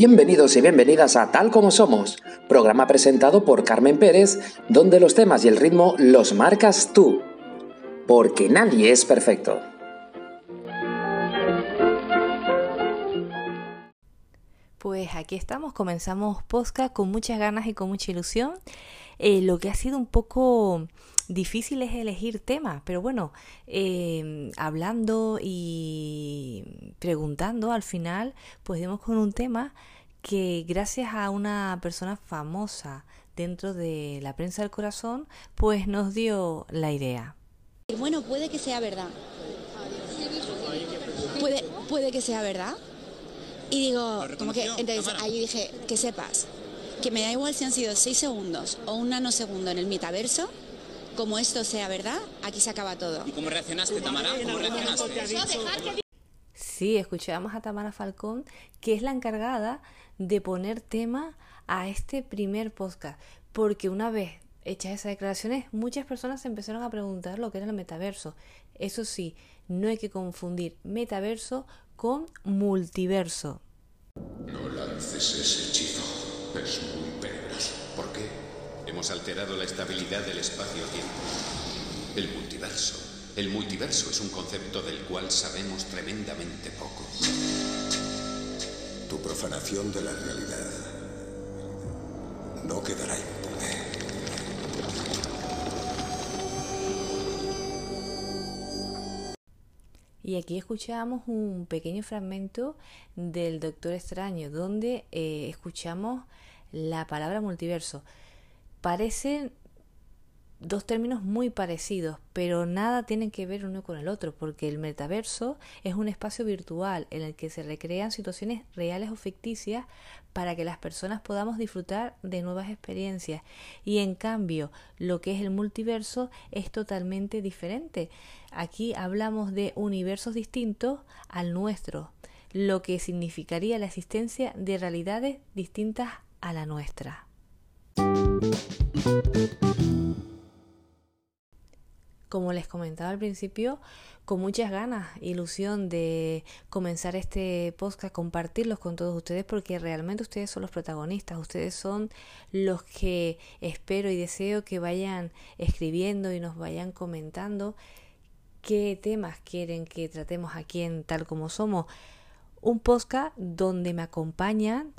Bienvenidos y bienvenidas a Tal como Somos, programa presentado por Carmen Pérez, donde los temas y el ritmo los marcas tú. Porque nadie es perfecto. Pues aquí estamos, comenzamos Posca con muchas ganas y con mucha ilusión. Eh, lo que ha sido un poco difícil es elegir temas, pero bueno, eh, hablando y preguntando al final, pues dimos con un tema que gracias a una persona famosa dentro de la prensa del corazón, pues nos dio la idea. Bueno, puede que sea verdad. Puede, puede que sea verdad. Y digo, como que, entonces ahí dije, que sepas, que me da igual si han sido seis segundos o un nanosegundo en el metaverso, como esto sea verdad, aquí se acaba todo. ¿Y cómo reaccionaste, Tamara? ¿Cómo reaccionaste? Sí, escuchábamos a Tamara Falcón, que es la encargada de poner tema a este primer podcast, porque una vez hechas esas declaraciones, muchas personas se empezaron a preguntar lo que era el metaverso. Eso sí, no hay que confundir metaverso con multiverso. No lances ese hechizo, es muy peligroso. ¿Por qué? Hemos alterado la estabilidad del espacio-tiempo. El multiverso. El multiverso es un concepto del cual sabemos tremendamente poco. Tu profanación de la realidad no quedará impune. Y aquí escuchamos un pequeño fragmento del Doctor Extraño, donde eh, escuchamos la palabra multiverso. Parecen dos términos muy parecidos, pero nada tienen que ver uno con el otro, porque el metaverso es un espacio virtual en el que se recrean situaciones reales o ficticias para que las personas podamos disfrutar de nuevas experiencias. Y en cambio, lo que es el multiverso es totalmente diferente. Aquí hablamos de universos distintos al nuestro, lo que significaría la existencia de realidades distintas a la nuestra. Como les comentaba al principio, con muchas ganas, ilusión de comenzar este podcast, compartirlos con todos ustedes, porque realmente ustedes son los protagonistas, ustedes son los que espero y deseo que vayan escribiendo y nos vayan comentando qué temas quieren que tratemos aquí en Tal como Somos. Un podcast donde me acompañan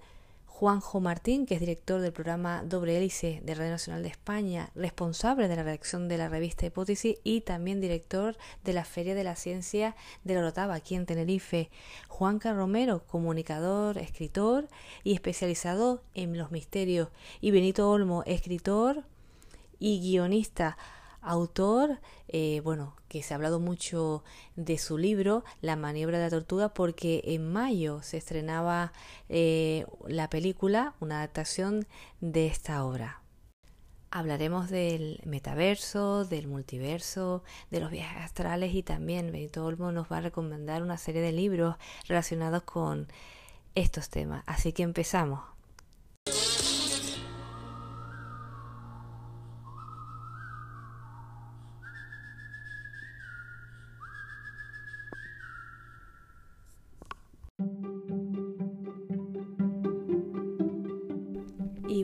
Juanjo Martín, que es director del programa Doble Hélice de Radio Nacional de España, responsable de la redacción de la revista Hipótesis y también director de la Feria de la Ciencia de la Orotava, aquí en Tenerife. Juanca Romero, comunicador, escritor y especializado en los misterios. Y Benito Olmo, escritor y guionista autor, eh, bueno, que se ha hablado mucho de su libro, La maniobra de la tortuga, porque en mayo se estrenaba eh, la película, una adaptación de esta obra. Hablaremos del metaverso, del multiverso, de los viajes astrales y también Benito Olmo nos va a recomendar una serie de libros relacionados con estos temas. Así que empezamos.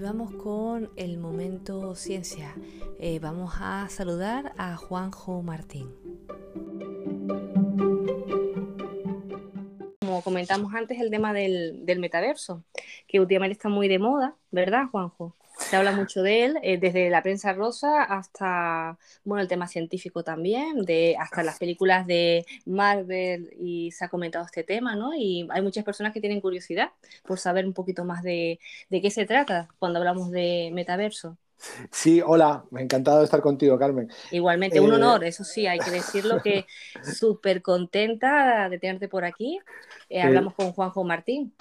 Vamos con el momento ciencia. Eh, vamos a saludar a Juanjo Martín. Como comentamos antes, el tema del, del metaverso, que últimamente está muy de moda, ¿verdad, Juanjo? Se habla mucho de él, eh, desde la prensa rosa hasta bueno, el tema científico también, de, hasta las películas de Marvel y se ha comentado este tema, ¿no? Y hay muchas personas que tienen curiosidad por saber un poquito más de, de qué se trata cuando hablamos de metaverso. Sí, hola, me ha encantado estar contigo, Carmen. Igualmente, un honor, eso sí, hay que decirlo que súper contenta de tenerte por aquí. Eh, hablamos con Juanjo Martín.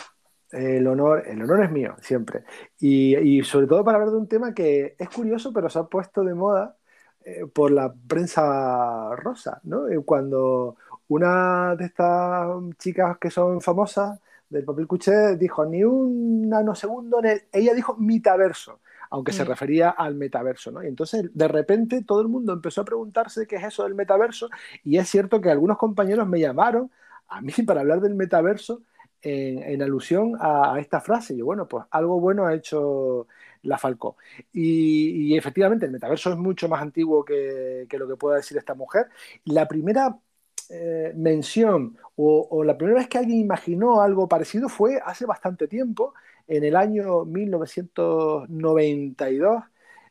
El honor, el honor es mío, siempre. Y, y, sobre todo para hablar de un tema que es curioso, pero se ha puesto de moda eh, por la prensa rosa, ¿no? Eh, cuando una de estas chicas que son famosas del papel cuché dijo ni un nanosegundo, en el, ella dijo metaverso, aunque se refería al metaverso, ¿no? Y entonces de repente todo el mundo empezó a preguntarse qué es eso del metaverso y es cierto que algunos compañeros me llamaron a mí para hablar del metaverso en, alusión a, esta frase. Y bueno, pues algo bueno ha hecho la Falcó. Y, efectivamente, el metaverso es mucho más antiguo que, lo que pueda decir esta mujer. La primera eh, mención o, la primera vez que alguien imaginó algo parecido fue hace bastante tiempo, en el año 1992,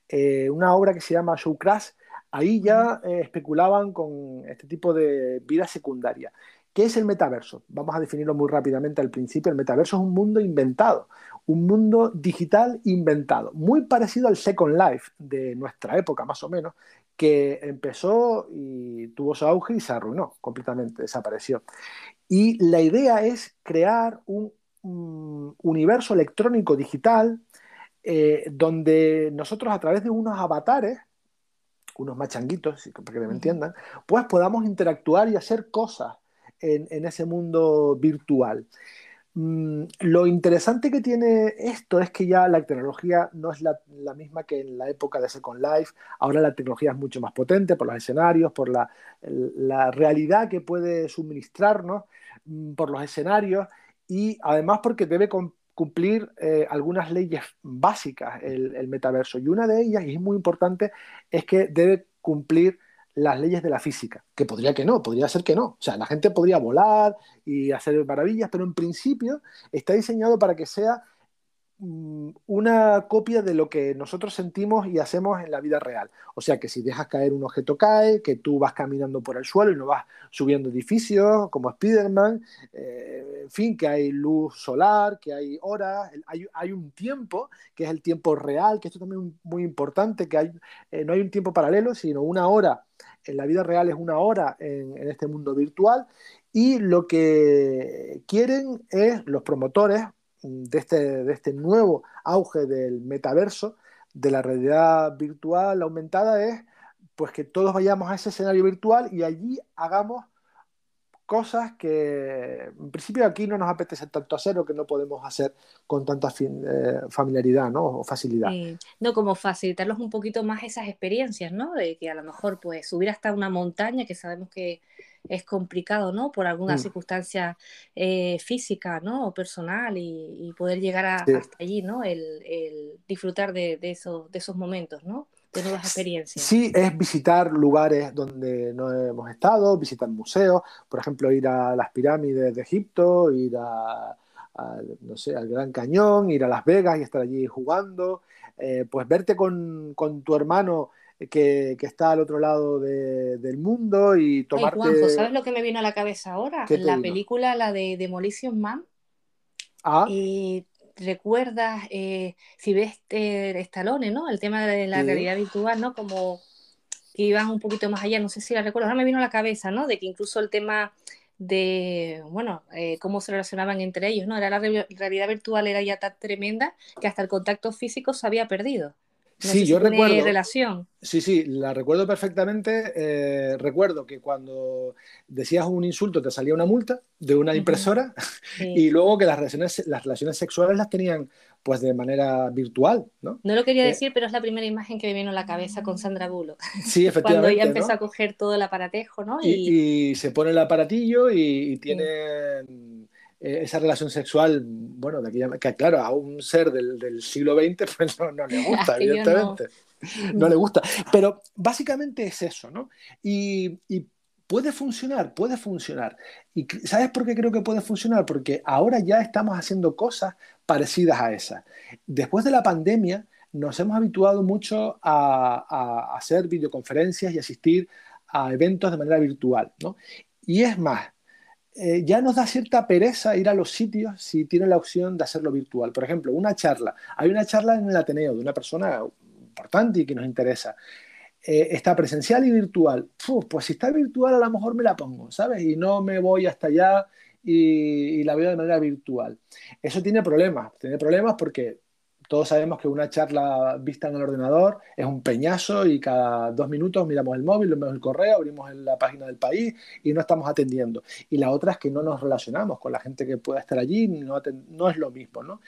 eh, una obra que se llama Show Crash. Ahí ya eh, especulaban con este tipo de vida secundaria. ¿Qué es el metaverso? Vamos a definirlo muy rápidamente al principio. El metaverso es un mundo inventado, un mundo digital inventado, muy parecido al Second Life de nuestra época, más o menos, que empezó y tuvo su auge y se arruinó completamente, desapareció. Y la idea es crear un, universo electrónico digital eh, donde nosotros a través de unos avatares, unos machanguitos, para que me entiendan, pues podamos interactuar y hacer cosas en, ese mundo virtual. Mm, lo interesante que tiene esto es que ya la tecnología no es la, misma que en la época de Second Life. Ahora la tecnología es mucho más potente por los escenarios, por la, realidad que puede suministrarnos, mm, por los escenarios y además porque debe cumplir eh, algunas leyes básicas el, el, metaverso. Y una de ellas, y es muy importante, es que debe cumplir las leyes de la física, que podría que no, podría ser que no. O sea, la gente podría volar y hacer maravillas, pero en principio está diseñado para que sea una copia de lo que nosotros sentimos y hacemos en la vida real. O sea que si dejas caer un objeto cae, que tú vas caminando por el suelo y no vas subiendo edificios como Spider-Man, eh, en fin, que hay luz solar, que hay horas, hay, un tiempo, que es el tiempo real, que esto también es muy importante, que hay, eh, no hay un tiempo paralelo, sino una hora en la vida real es una hora en este mundo virtual y lo que quieren es los promotores de este, de este nuevo auge del metaverso, de la realidad virtual aumentada, es pues que todos vayamos a ese escenario virtual y allí hagamos cosas que en principio aquí no nos apetece tanto hacer o que no podemos hacer con tanta eh, familiaridad ¿no? o facilidad. no, como facilitarlos un poquito más esas experiencias, ¿no? De que a lo mejor pues subir hasta una montaña que sabemos que es complicado, ¿no? Por alguna mm. circunstancia eh, física, ¿no? O personal y, poder llegar hasta allí, ¿no? El, disfrutar de, esos, de esos momentos, ¿no? De nuevas experiencias. Sí, es visitar lugares donde no hemos estado, visitar museos, por ejemplo, ir a las pirámides de Egipto, ir a, no sé, al Gran Cañón, ir a Las Vegas y estar allí jugando, eh, pues verte con, con tu hermano que, está al otro lado del mundo y tomarte... Juanjo, ¿sabes lo que me vino a la cabeza ahora? La película, la de Demolition Man. Ah. Y recuerdas, eh, si ves eh, Stallone, ¿no? El tema de la realidad virtual, ¿no? Como que iban un poquito más allá, no sé si la recuerdo, ahora me vino a la cabeza, ¿no? De que incluso el tema de, bueno, eh, cómo se relacionaban entre ellos, ¿no? Era la realidad virtual era ya tan tremenda que hasta el contacto físico se había perdido sí, yo recuerdo. relación. Sí, sí, la recuerdo perfectamente. Eh, recuerdo que cuando decías un insulto te salía una multa de una impresora y luego que las relaciones, las relaciones sexuales las tenían pues de manera virtual, ¿no? No lo quería eh, decir, pero es la primera imagen que me vino a la cabeza con Sandra Bullock. Sí, efectivamente. Cuando ella empezó a coger todo el aparatejo, ¿no? Y, se pone el aparatillo y, tiene eh, esa relación sexual, bueno, de aquella, que claro, a un ser del, siglo XX pues no, le gusta, evidentemente. No. le gusta. Pero básicamente es eso, ¿no? Y, puede funcionar, puede funcionar. ¿Y sabes por qué creo que puede funcionar? Porque ahora ya estamos haciendo cosas parecidas a esas. Después de la pandemia nos hemos habituado mucho a, a hacer videoconferencias y asistir a eventos de manera virtual, ¿no? Y es más, eh, ya nos da cierta pereza ir a los sitios si tienen la opción de hacerlo virtual. Por ejemplo, una charla. Hay una charla en el Ateneo de una persona importante y que nos interesa. Eh, está presencial y virtual. pues si está virtual a lo mejor me la pongo, ¿sabes? Y no me voy hasta allá y, y la veo de manera virtual. Eso tiene problemas. Tiene problemas porque todos sabemos que una charla vista en el ordenador es un peñazo y cada dos minutos miramos el móvil, vemos el correo, abrimos la página del país y no estamos atendiendo. Y la otra es que no nos relacionamos con la gente que pueda estar allí, no, es lo mismo. ¿no?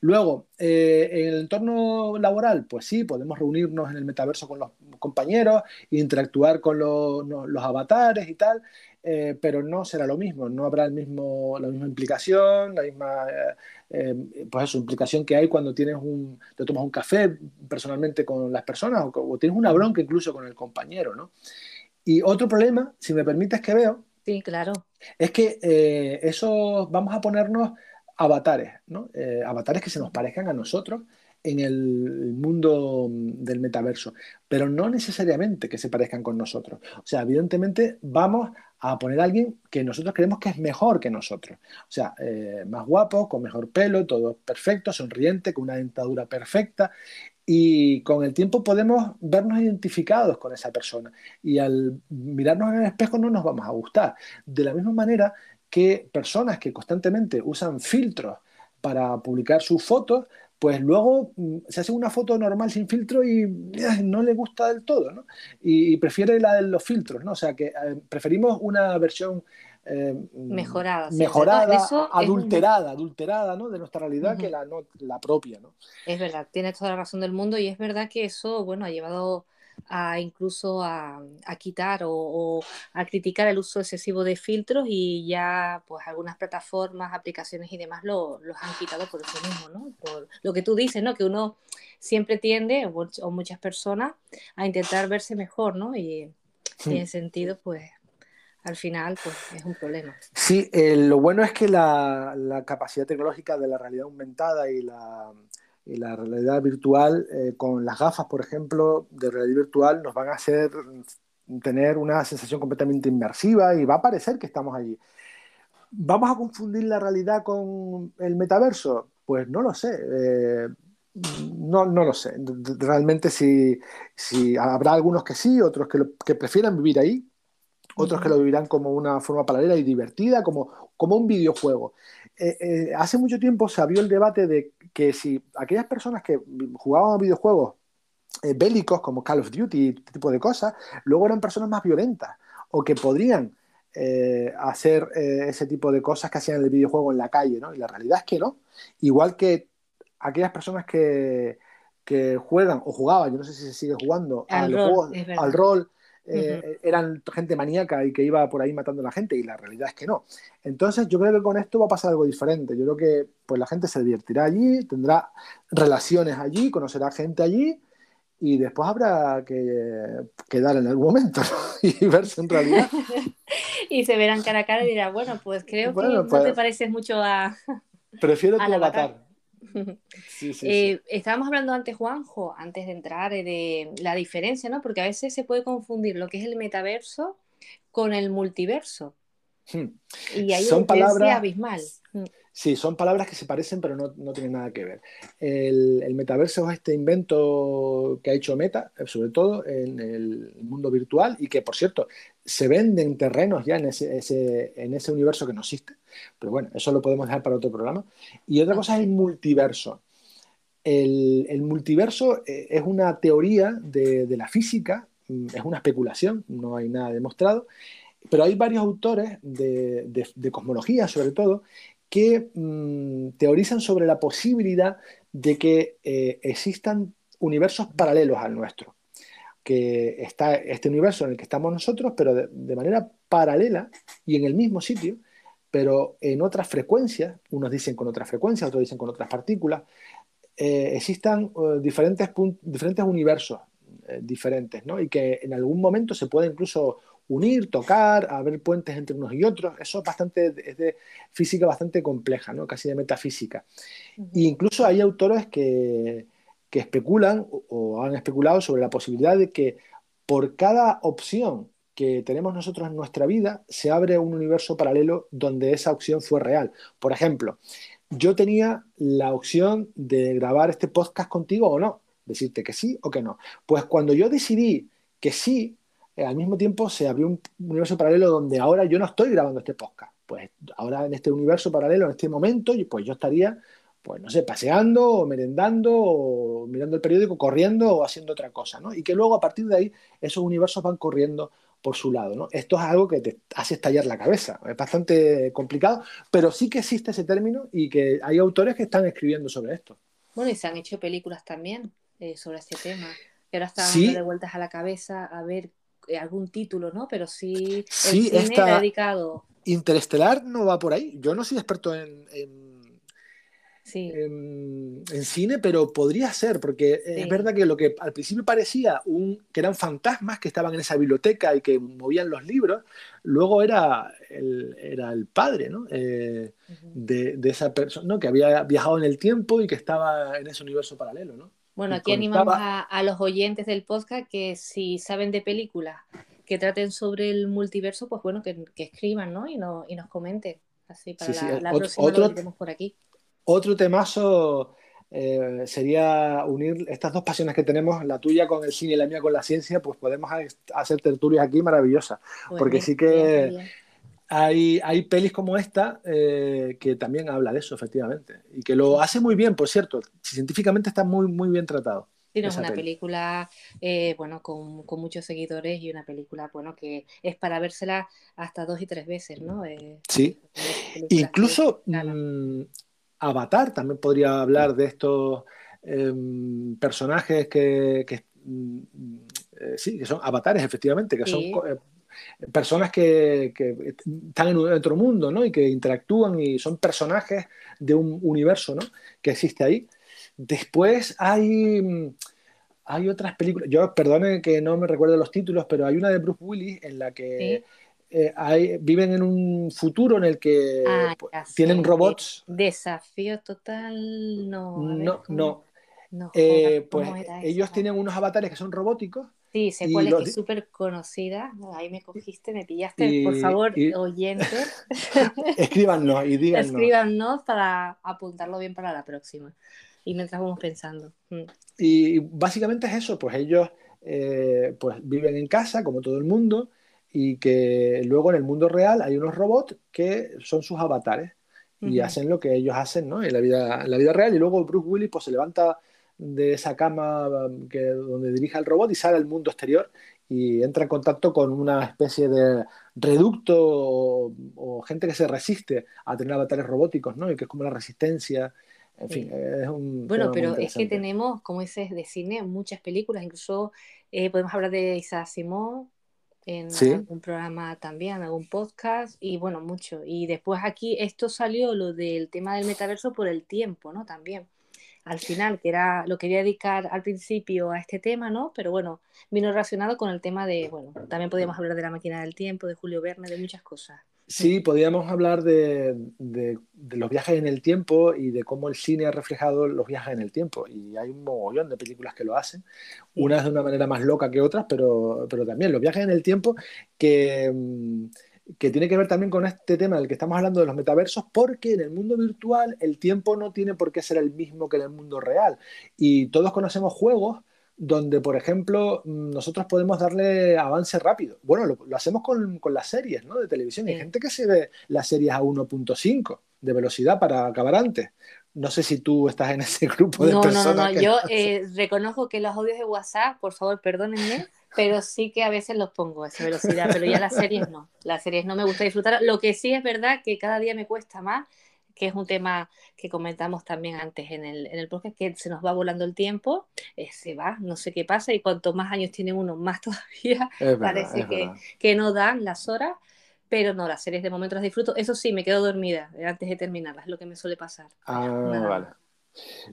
Luego, eh, en el entorno laboral, pues sí, podemos reunirnos en el metaverso con los compañeros, interactuar con los avatares y tal. Eh, pero no será lo mismo, no habrá el mismo, la misma implicación, la misma eh, pues eso, implicación que hay cuando tienes un, te tomas un café personalmente con las personas o, tienes una bronca incluso con el compañero, ¿no? Y otro problema, si me permites que veo, sí, claro. es que eso vamos a ponernos avatares, ¿no? avatares que se nos parezcan a nosotros en el mundo del metaverso, pero no necesariamente que se parezcan con nosotros. O sea, evidentemente vamos a poner a alguien que nosotros creemos que es mejor que nosotros. O sea, eh, más guapo, con mejor pelo, todo perfecto, sonriente, con una dentadura perfecta. Y con el tiempo podemos vernos identificados con esa persona. Y al mirarnos en el espejo no nos vamos a gustar. De la misma manera que personas que constantemente usan filtros para publicar sus fotos, pues luego mm, se hace una foto normal sin filtro y eh, no le gusta del todo, ¿no? Y, prefiere la de los filtros, ¿no? O sea, que eh, preferimos una versión eh, mejorada, mejorada adulterada, adulterada, ¿no? De nuestra realidad que la, la propia, ¿no? Es verdad, tienes toda la razón del mundo y es verdad que eso, bueno, ha llevado a incluso a, quitar o, a criticar el uso excesivo de filtros y ya pues algunas plataformas, aplicaciones y demás lo, los han quitado por eso mismo, ¿no? Por lo que tú dices, ¿no? Que uno siempre tiende, o, muchas personas, a intentar verse mejor, ¿no? Y, en ese sentido, pues al final pues es un problema. Sí, eh, lo bueno es que la, la, capacidad tecnológica de la realidad aumentada y la, y la realidad virtual eh, con las gafas, por ejemplo, de realidad virtual nos van a hacer tener una sensación completamente inmersiva y va a parecer que estamos allí. ¿Vamos a confundir la realidad con el metaverso? Pues no lo sé. Eh, no, no, lo sé. Realmente si, si, habrá algunos que sí, otros que, que prefieran vivir ahí, otros que lo vivirán como una forma paralela y divertida, como, como un videojuego. Eh, eh, hace mucho tiempo se abrió el debate de que si aquellas personas que jugaban a videojuegos eh, bélicos como Call of Duty y este tipo de cosas, luego eran personas más violentas o que podrían hacer ese tipo de cosas que hacían en el videojuego en la calle, ¿no? Y la realidad es que no. Igual que aquellas personas que, que juegan o jugaban, yo no sé si se sigue jugando, al, rol, al rol eh, eran gente maníaca y que iba por ahí matando a la gente y la realidad es que no. Entonces yo creo que con esto va a pasar algo diferente. Yo creo que pues la gente se divertirá allí, tendrá relaciones allí, conocerá gente allí y después habrá que quedar en algún momento y verse en realidad. y se verán cara a cara y dirán, bueno, pues creo que no te pues pareces mucho a... Prefiero tu avatar. Eh, estábamos hablando antes, Juanjo, antes de entrar, eh, de la diferencia, ¿no? Porque a veces se puede confundir lo que es el metaverso con el multiverso. Hmm. Y hay Son palabras abismal. Hmm. Sí, son palabras que se parecen, pero no, no tienen nada que ver. El, metaverso es este invento que ha hecho Meta, sobre todo en el mundo virtual, y que, por cierto, se venden terrenos ya en ese, en ese universo que no existe. Pero bueno, eso lo podemos dejar para otro programa. Y otra cosa es el multiverso. El, multiverso eh, es una teoría de, la física, mm, es una especulación, no hay nada demostrado, pero hay varios autores de, cosmología, sobre todo, que mm, teorizan sobre la posibilidad de que eh, existan universos paralelos al nuestro. Que está este universo en el que estamos nosotros, pero de, manera paralela y en el mismo sitio, pero en otras frecuencias, unos dicen con otras frecuencias, otros dicen con otras partículas, eh, existan eh, diferentes, diferentes universos diferentes, ¿no? Y que en algún momento se puede incluso unir, tocar, haber puentes entre unos y otros. Eso es bastante, es de física bastante compleja, ¿no? casi de metafísica. E incluso hay autores que, que especulan o, han especulado sobre la posibilidad de que por cada opción que tenemos nosotros en nuestra vida, se abre un universo paralelo donde esa opción fue real. Por ejemplo, yo tenía la opción de grabar este podcast contigo o no, decirte que sí o que no. Pues cuando yo decidí que sí, eh, al mismo tiempo se abrió un universo paralelo donde ahora yo no estoy grabando este podcast. Pues ahora en este universo paralelo, en este momento, pues yo estaría, pues no sé, paseando o merendando o mirando el periódico, corriendo o haciendo otra cosa, ¿no? Y que luego a partir de ahí esos universos van corriendo por su lado, ¿no? Esto es algo que te hace estallar la cabeza. Es bastante complicado, pero sí que existe ese término y que hay autores que están escribiendo sobre esto. Bueno, y se han hecho películas también eh, sobre este tema. Que ahora están dando de vueltas a la cabeza a ver algún título, ¿no? Pero sí, el Sí, cine esta- dedicado. Interestelar no va por ahí. Yo no soy experto en, en- Sí, en- en cine, pero podría ser, porque Sí. es verdad que lo que al principio parecía un, que eran fantasmas que estaban en esa biblioteca y que movían los libros, luego era el, era el padre ¿no? Eh, de, de esa persona ¿no? que había viajado en el tiempo y que estaba en ese universo paralelo. ¿no? Bueno, aquí animamos a, a los oyentes del podcast que si saben de películas que traten sobre el multiverso, pues bueno, que, que escriban, ¿no? Y, no, y nos comenten. Así para Sí, sí, la, la ot- próxima otro- lo por aquí. Otro temazo eh, sería unir estas dos pasiones que tenemos, la tuya con el cine y la mía con la ciencia, pues podemos ha- hacer tertulias aquí maravillosas. Pues porque sí que- bien, bien. Hay, hay pelis como esta eh, que también habla de eso, efectivamente. Y que lo hace muy bien, por cierto. Científicamente está muy, muy bien tratado. Sí, no, es una peli. película, eh, bueno, con, con muchos seguidores y una película, bueno, que es para vérsela hasta dos y tres veces, ¿no? Eh, Sí. Incluso mm, Avatar también podría hablar de estos em, personajes que, que, mm, sí, que son avatares, efectivamente, que Sí. son personas que, que están en otro mundo, ¿no? Y que interactúan y son personajes de un universo, ¿no? Que existe ahí. Después hay, mm, hay otras películas, yo perdone que no me recuerdo los títulos, pero hay una de Bruce Willis en la que eh, hay- viven en un futuro en el que Ah, pues, tienen robots. Desafío total, no. ver, No, no. Eh, pues ¿cómo era ellos tienen unos avatares que son robóticos. Sí, sé cuál es, que es súper conocida. Ahí me cogiste, me pillaste. Y- Por favor, y- oyentes, Escríbanos y díganos. escríbanos para apuntarlo bien para la próxima. Y mientras vamos pensando. Mm. Y básicamente es eso, pues ellos eh, pues viven en casa como todo el mundo y que luego en el mundo real hay unos robots que son sus avatares y Ujú. hacen lo que ellos hacen ¿no? en, la vida, en la vida real y luego Bruce Willis pues se levanta de esa cama um, que, donde dirige el robot y sale al mundo exterior y entra en contacto con una especie de reducto o, o gente que se resiste a tener avatares robóticos, ¿no? Y que es como la resistencia. En fin, es un Bueno, pero es que tenemos, como dices, de cine muchas películas, incluso eh, podemos hablar de Isaac Asimov en Sí. algún programa también, algún podcast, y bueno, mucho. Y después aquí esto salió lo del tema del metaverso por el tiempo, ¿no? También. Al final, que era, lo quería dedicar al principio a este tema, ¿no? Pero bueno, vino relacionado con el tema de, bueno, también podíamos hablar de la máquina del tiempo, de Julio Verne, de muchas cosas. Sí, podríamos hablar de, de- de los viajes en el tiempo y de cómo el cine ha reflejado los viajes en el tiempo. Y hay un mogollón de películas que lo hacen, unas de una manera más loca que otras, pero, pero también los viajes en el tiempo que, mm, que tiene que ver también con este tema del que estamos hablando de los metaversos, porque en el mundo virtual el tiempo no tiene por qué ser el mismo que en el mundo real. Y todos conocemos juegos donde, por ejemplo, mm, nosotros podemos darle avance rápido. Bueno, lo, lo hacemos con, con las series ¿no? de televisión. Hay Sí. gente que se ve las series a 1.5 de velocidad para acabar antes. No sé si tú estás en ese grupo de No, no, no, personas. no. que- Yo eh, reconozco que los audios de WhatsApp, por favor, perdónenme, pero sí que a veces los pongo a esa velocidad, pero ya las series no. Las series no me gusta disfrutar. Lo que sí es verdad que cada día me cuesta más, que es un tema que comentamos también antes en el, en el podcast, que se nos va volando el tiempo, eh, se va, no sé qué pasa, y cuanto más años tiene uno, más todavía verdad, parece que, que no dan las horas. Pero no, las series de momento las disfruto. Eso sí, me quedo dormida eh, antes de terminarlas, es lo que me suele pasar. Ah, Nada vale.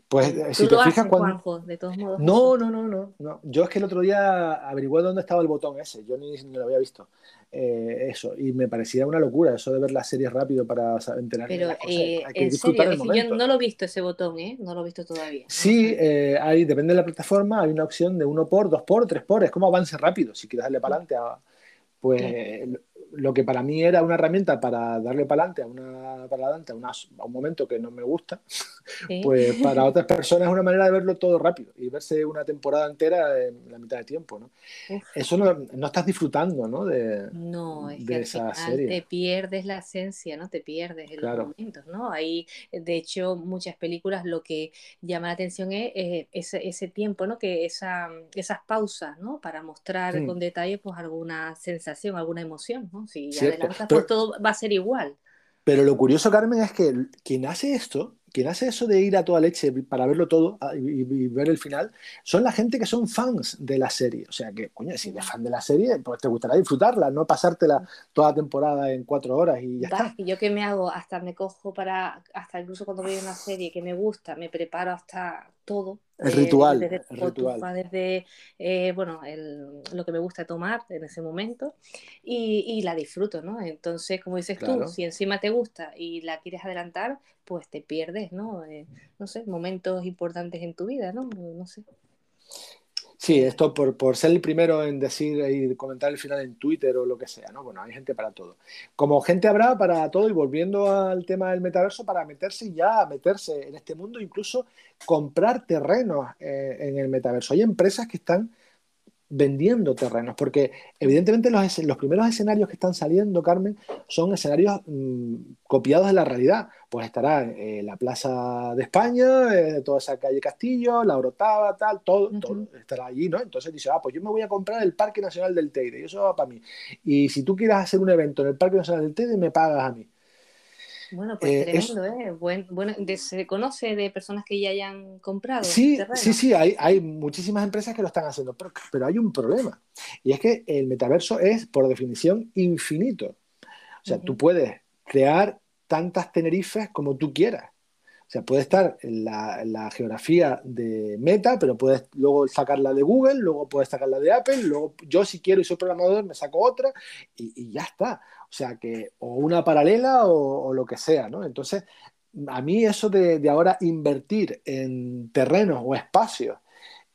Pues eh, Tú si te lo fijas cuando... Juanjo, de todos modos. No, no, no, no, no. Yo es que el otro día averigué dónde estaba el botón ese. Yo ni, ni lo había visto. Eh, eso. Y me parecía una locura eso de ver las series rápido para enterarme de Pero las cosas. eh, Hay que en serio, el es que momento. yo no lo he visto ese botón, ¿eh? No lo he visto todavía. Sí, eh, hay, depende de la plataforma, hay una opción de uno por, dos por, tres por, es como avance rápido, si quieres darle para adelante a, pues lo que para mí era una herramienta para darle para adelante a una para adelante a, una- a un momento que no me gusta, Sí. pues para otras personas es una manera de verlo todo rápido y verse una temporada entera en la mitad de tiempo, ¿no? Eso no, no estás disfrutando, ¿no? De, No, es de que al esa final serie. te pierdes la esencia, ¿no? Te pierdes en Claro. los momentos, ¿no? Ahí, de hecho, muchas películas lo que llama la atención es eh, ese, ese tiempo, ¿no? Que esa, esas pausas, ¿no? Para mostrar Mm. con detalle, pues, alguna sensación, alguna emoción, ¿no? Si Cierto, adelantas, pero- pues todo va a ser igual. Pero lo curioso, Carmen, es que quien hace esto, quien hace eso de ir a toda leche para verlo todo ah, y, ver el final, son la gente que son fans de la serie. O sea que, coño, si eres fan de la serie, pues te gustará disfrutarla, no pasártela toda la temporada en cuatro horas y ya está. Y yo que me hago, hasta me cojo para, hasta incluso cuando veo una serie que me gusta, me preparo hasta todo. El eh, ritual. Desde, el ritual. desde eh, bueno, el, lo que me gusta tomar en ese momento y, y la disfruto, ¿no? Entonces, como dices tú, si encima te gusta y la quieres adelantar, pues te pierdes, ¿no? Eh, no sé, momentos importantes en tu vida, ¿no? No sé. Sí, esto por, por, ser el primero en decir y comentar el final en Twitter o lo que sea, ¿no? Bueno, hay gente para todo. Como gente habrá para todo y volviendo al tema del metaverso, para meterse ya, meterse en este mundo, incluso comprar terrenos eh, en el metaverso. Hay empresas que están vendiendo terrenos, porque evidentemente los, los primeros escenarios que están saliendo, Carmen, son escenarios mm, copiados de la realidad. Pues estará eh, la Plaza de España, eh, toda esa calle Castillo, la Orotava, tal, todo, todo estará allí, ¿no? Entonces dice, ah, pues yo me voy a comprar el Parque Nacional del Teide, y eso va para mí. Y si tú quieres hacer un evento en el Parque Nacional del Teide, me pagas a mí. Bueno, pues eh, tremendo, ¿eh? bueno, ¿Se conoce de personas que ya hayan comprado? Sí, sí, sí, hay, hay muchísimas empresas que lo están haciendo, pero, pero, hay un problema. Y es que el metaverso es, por definición, infinito. O sea, tú puedes crear tantas Tenerifes como tú quieras. O sea, puede estar en la, geografía de Meta, pero puedes luego sacarla de Google, luego puedes sacarla de Apple, luego yo si quiero y soy programador me saco otra y, y ya está. O sea que, o una paralela o, lo que sea, ¿no? Entonces, a mí eso de, ahora invertir en terrenos o espacios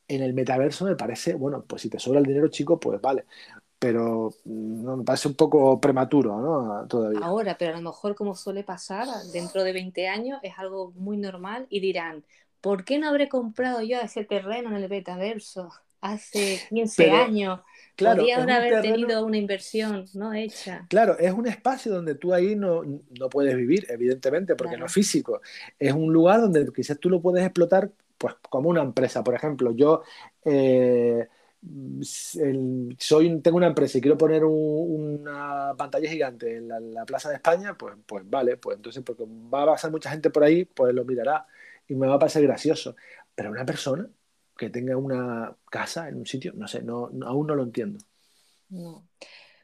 en el metaverso me parece, bueno, pues si te sobra el dinero, chico, pues vale. Pero mm, no, me parece un poco prematuro, ¿no? Todavía. Ahora, pero a lo mejor como suele pasar, dentro de 20 años es algo muy normal y dirán, ¿por qué no habré comprado yo ese terreno en el metaverso hace 15 años? Claro, haber tenido una inversión no hecha. Claro, es un espacio donde tú ahí no, no puedes vivir, evidentemente, porque no es físico. Es un lugar donde quizás tú lo puedes explotar pues como una empresa. Por ejemplo, yo eh, soy, tengo una empresa y quiero poner una pantalla gigante en la, Plaza de España, pues, pues vale, pues entonces porque va a pasar mucha gente por ahí, pues lo mirará y me va a parecer gracioso. Pero una persona que tenga una casa en un sitio, no sé, no, aún no lo entiendo.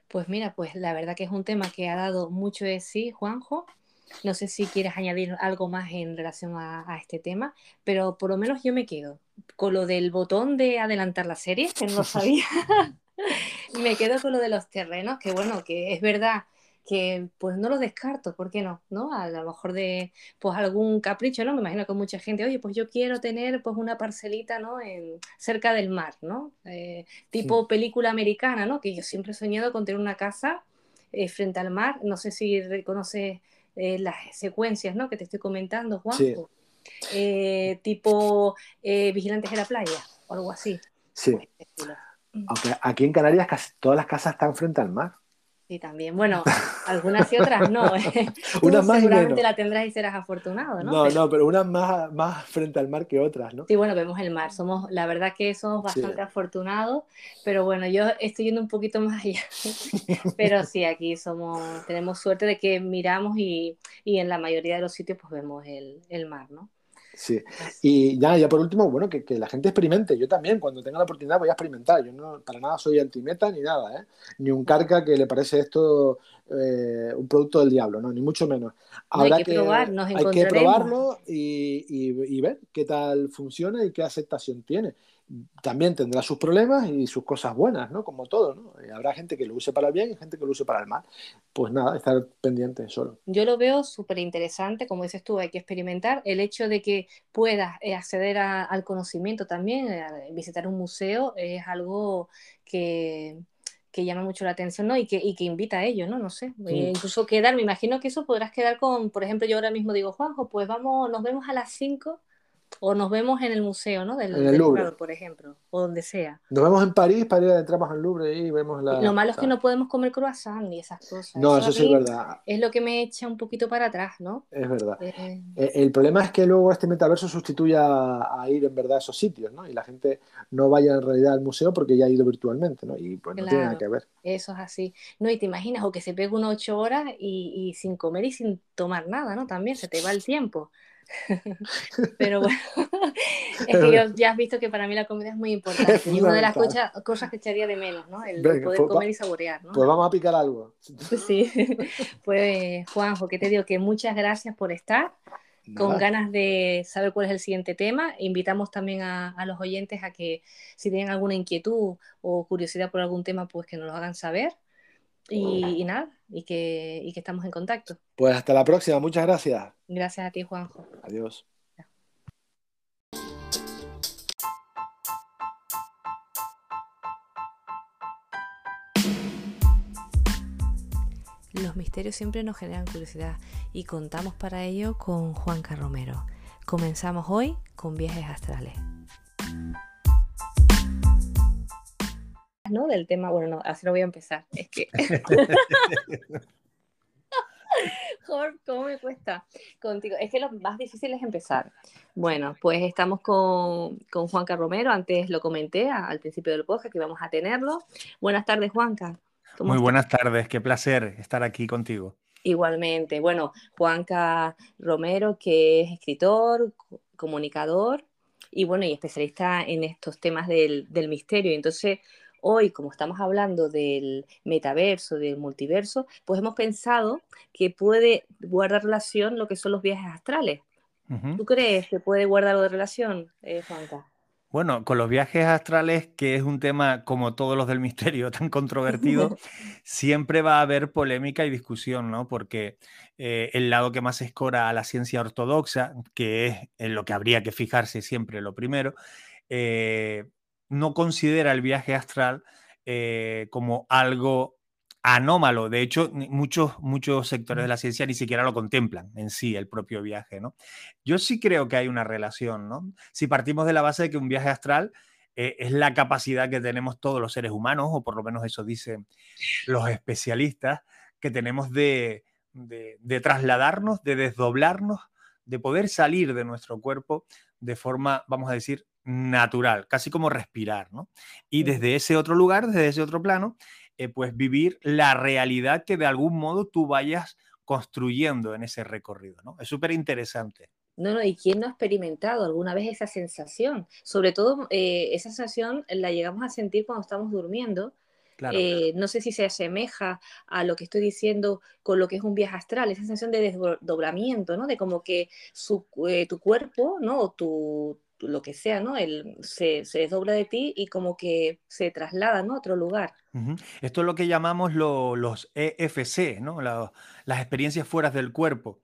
Pues mira, pues la verdad que es un tema que ha dado mucho de sí, Juanjo. No sé si quieres añadir algo más en relación a, este tema, pero por lo menos yo me quedo con lo del botón de adelantar la serie, que no lo sabía. me quedo con lo de los terrenos, que bueno, que es verdad que pues no lo descarto, ¿por qué no? ¿no? A lo mejor de pues algún capricho, ¿no? Me imagino que mucha gente, oye, pues yo quiero tener pues una parcelita, ¿no? En, cerca del mar, ¿no? Eh, tipo película americana, ¿no? Que yo siempre he soñado con tener una casa eh, frente al mar, no sé si reconoces eh, las secuencias, ¿no? Que te estoy comentando, Juan. tipo Vigilantes de la Playa, o algo así. Sí. Aunque aquí en Canarias casi todas las casas están frente al mar. Sí, también. Bueno, algunas y otras no. ¿eh? unas más seguramente la tendrás y serás afortunado, ¿no? No, no, pero unas más, más frente al mar que otras, ¿no? Sí, bueno, vemos el mar. Somos, la verdad que somos bastante afortunados, pero bueno, yo estoy yendo un poquito más allá. pero sí, aquí somos, tenemos suerte de que miramos y, y en la mayoría de los sitios pues vemos el, el mar, ¿no? Sí, y ya, ya por último, bueno, que, la gente experimente. Yo también, cuando tenga la oportunidad, voy a experimentar. Yo no, para nada soy antimeta ni nada, ¿eh? Ni un carca que le parece esto eh, un producto del diablo, ¿no? Ni mucho menos. Habrá hay que, probar, nos Hay que probarlo y, y, ver qué tal funciona y qué aceptación tiene también tendrá sus problemas y sus cosas buenas, ¿no? Como todo, ¿no? habrá gente que lo use para el bien y gente que lo use para el mal. Pues nada, estar pendiente solo. Yo lo veo súper interesante, como dices tú, hay que experimentar. El hecho de que puedas eh, acceder al conocimiento también, eh, visitar un museo, es algo que, llama mucho la atención, ¿no? Y que, y que invita a ello, ¿no? No sé. Eh, incluso quedar, me imagino que eso podrás quedar con, por ejemplo, yo ahora mismo digo, Juanjo, pues vamos, nos vemos a las 5 o nos vemos en el museo, ¿no? Del, en Louvre. por ejemplo, o donde sea. Nos vemos en París, París entramos al Louvre y vemos la... Lo malo es que no podemos comer croissant y esas cosas. No, eso, sí es verdad. Es lo que me echa un poquito para atrás, ¿no? Es verdad. Eh, eh, el problema es que luego este metaverso sustituya a ir en verdad a esos sitios, ¿no? Y la gente no vaya en realidad al museo porque ya ha ido virtualmente, ¿no? Y pues no tiene nada que ver. Eso es así. No, y te imaginas, o que se pegue unas ocho horas y, y sin comer y sin tomar nada, ¿no? También se te va el tiempo. Pero bueno, es que ya has visto que para mí la comida es muy importante. y una de las cosas que echaría de menos, ¿no? El poder pues comer y saborear, ¿no? Pues vamos a picar algo. Sí. Pues, Juanjo, que te digo que muchas gracias por estar. Con ganas de saber cuál es el siguiente tema. Invitamos también a, los oyentes a que si tienen alguna inquietud o curiosidad por algún tema, pues que nos lo hagan saber. Y, nada, y que, y que estamos en contacto. Pues hasta la próxima, muchas gracias. Gracias a ti, Juanjo. Adiós. Los misterios siempre nos generan curiosidad y contamos para ello con Juanca Romero. Comenzamos hoy con viajes astrales. ¿No? Del tema, bueno, no, así no voy a empezar. Es que. Jorge, ¿cómo me cuesta contigo? Es que lo más difícil es empezar. Bueno, pues estamos con, con Juanca Romero. Antes lo comenté al principio del podcast que íbamos a tenerlo. Buenas tardes, Juanca. Muy buenas tardes, qué placer estar aquí contigo. Igualmente. Bueno, Juanca Romero, que es escritor, comunicador y bueno, y especialista en estos temas del, del misterio. Entonces, hoy, como estamos hablando del metaverso, del multiverso, pues hemos pensado que puede guardar relación lo que son los viajes astrales. ¿Tú crees que puede guardar de relación, eh, Juanca? Bueno, con los viajes astrales, que es un tema como todos los del misterio tan controvertido, siempre va a haber polémica y discusión, ¿no? Porque eh, el lado que más escora a la ciencia ortodoxa, que es en lo que habría que fijarse siempre lo primero, eh, no considera el viaje astral eh, como algo anómalo. De hecho, muchos, muchos sectores de la ciencia ni siquiera lo contemplan en sí, el propio viaje. ¿no? Yo sí creo que hay una relación. ¿no? Si partimos de la base de que un viaje astral eh, es la capacidad que tenemos todos los seres humanos, o por lo menos eso dicen los especialistas, que tenemos de, de trasladarnos, de desdoblarnos, de poder salir de nuestro cuerpo de forma, vamos a decir, natural, casi como respirar, ¿no? Y desde ese otro lugar, desde ese otro plano, eh, pues vivir la realidad que de algún modo tú vayas construyendo en ese recorrido, ¿no? Es súper interesante. No, no, ¿y quién no ha experimentado alguna vez esa sensación? Sobre todo, eh, esa sensación la llegamos a sentir cuando estamos durmiendo. Eh, no sé si se asemeja a lo que estoy diciendo con lo que es un viaje astral, esa sensación de desdoblamiento, ¿no? De como que tu cuerpo, ¿no? O tu, lo que sea, ¿no? El, se, se, desdobla de ti y como que se traslada, ¿no? A otro lugar. Esto es lo que llamamos los EFC, ¿no? las experiencias fuera del cuerpo.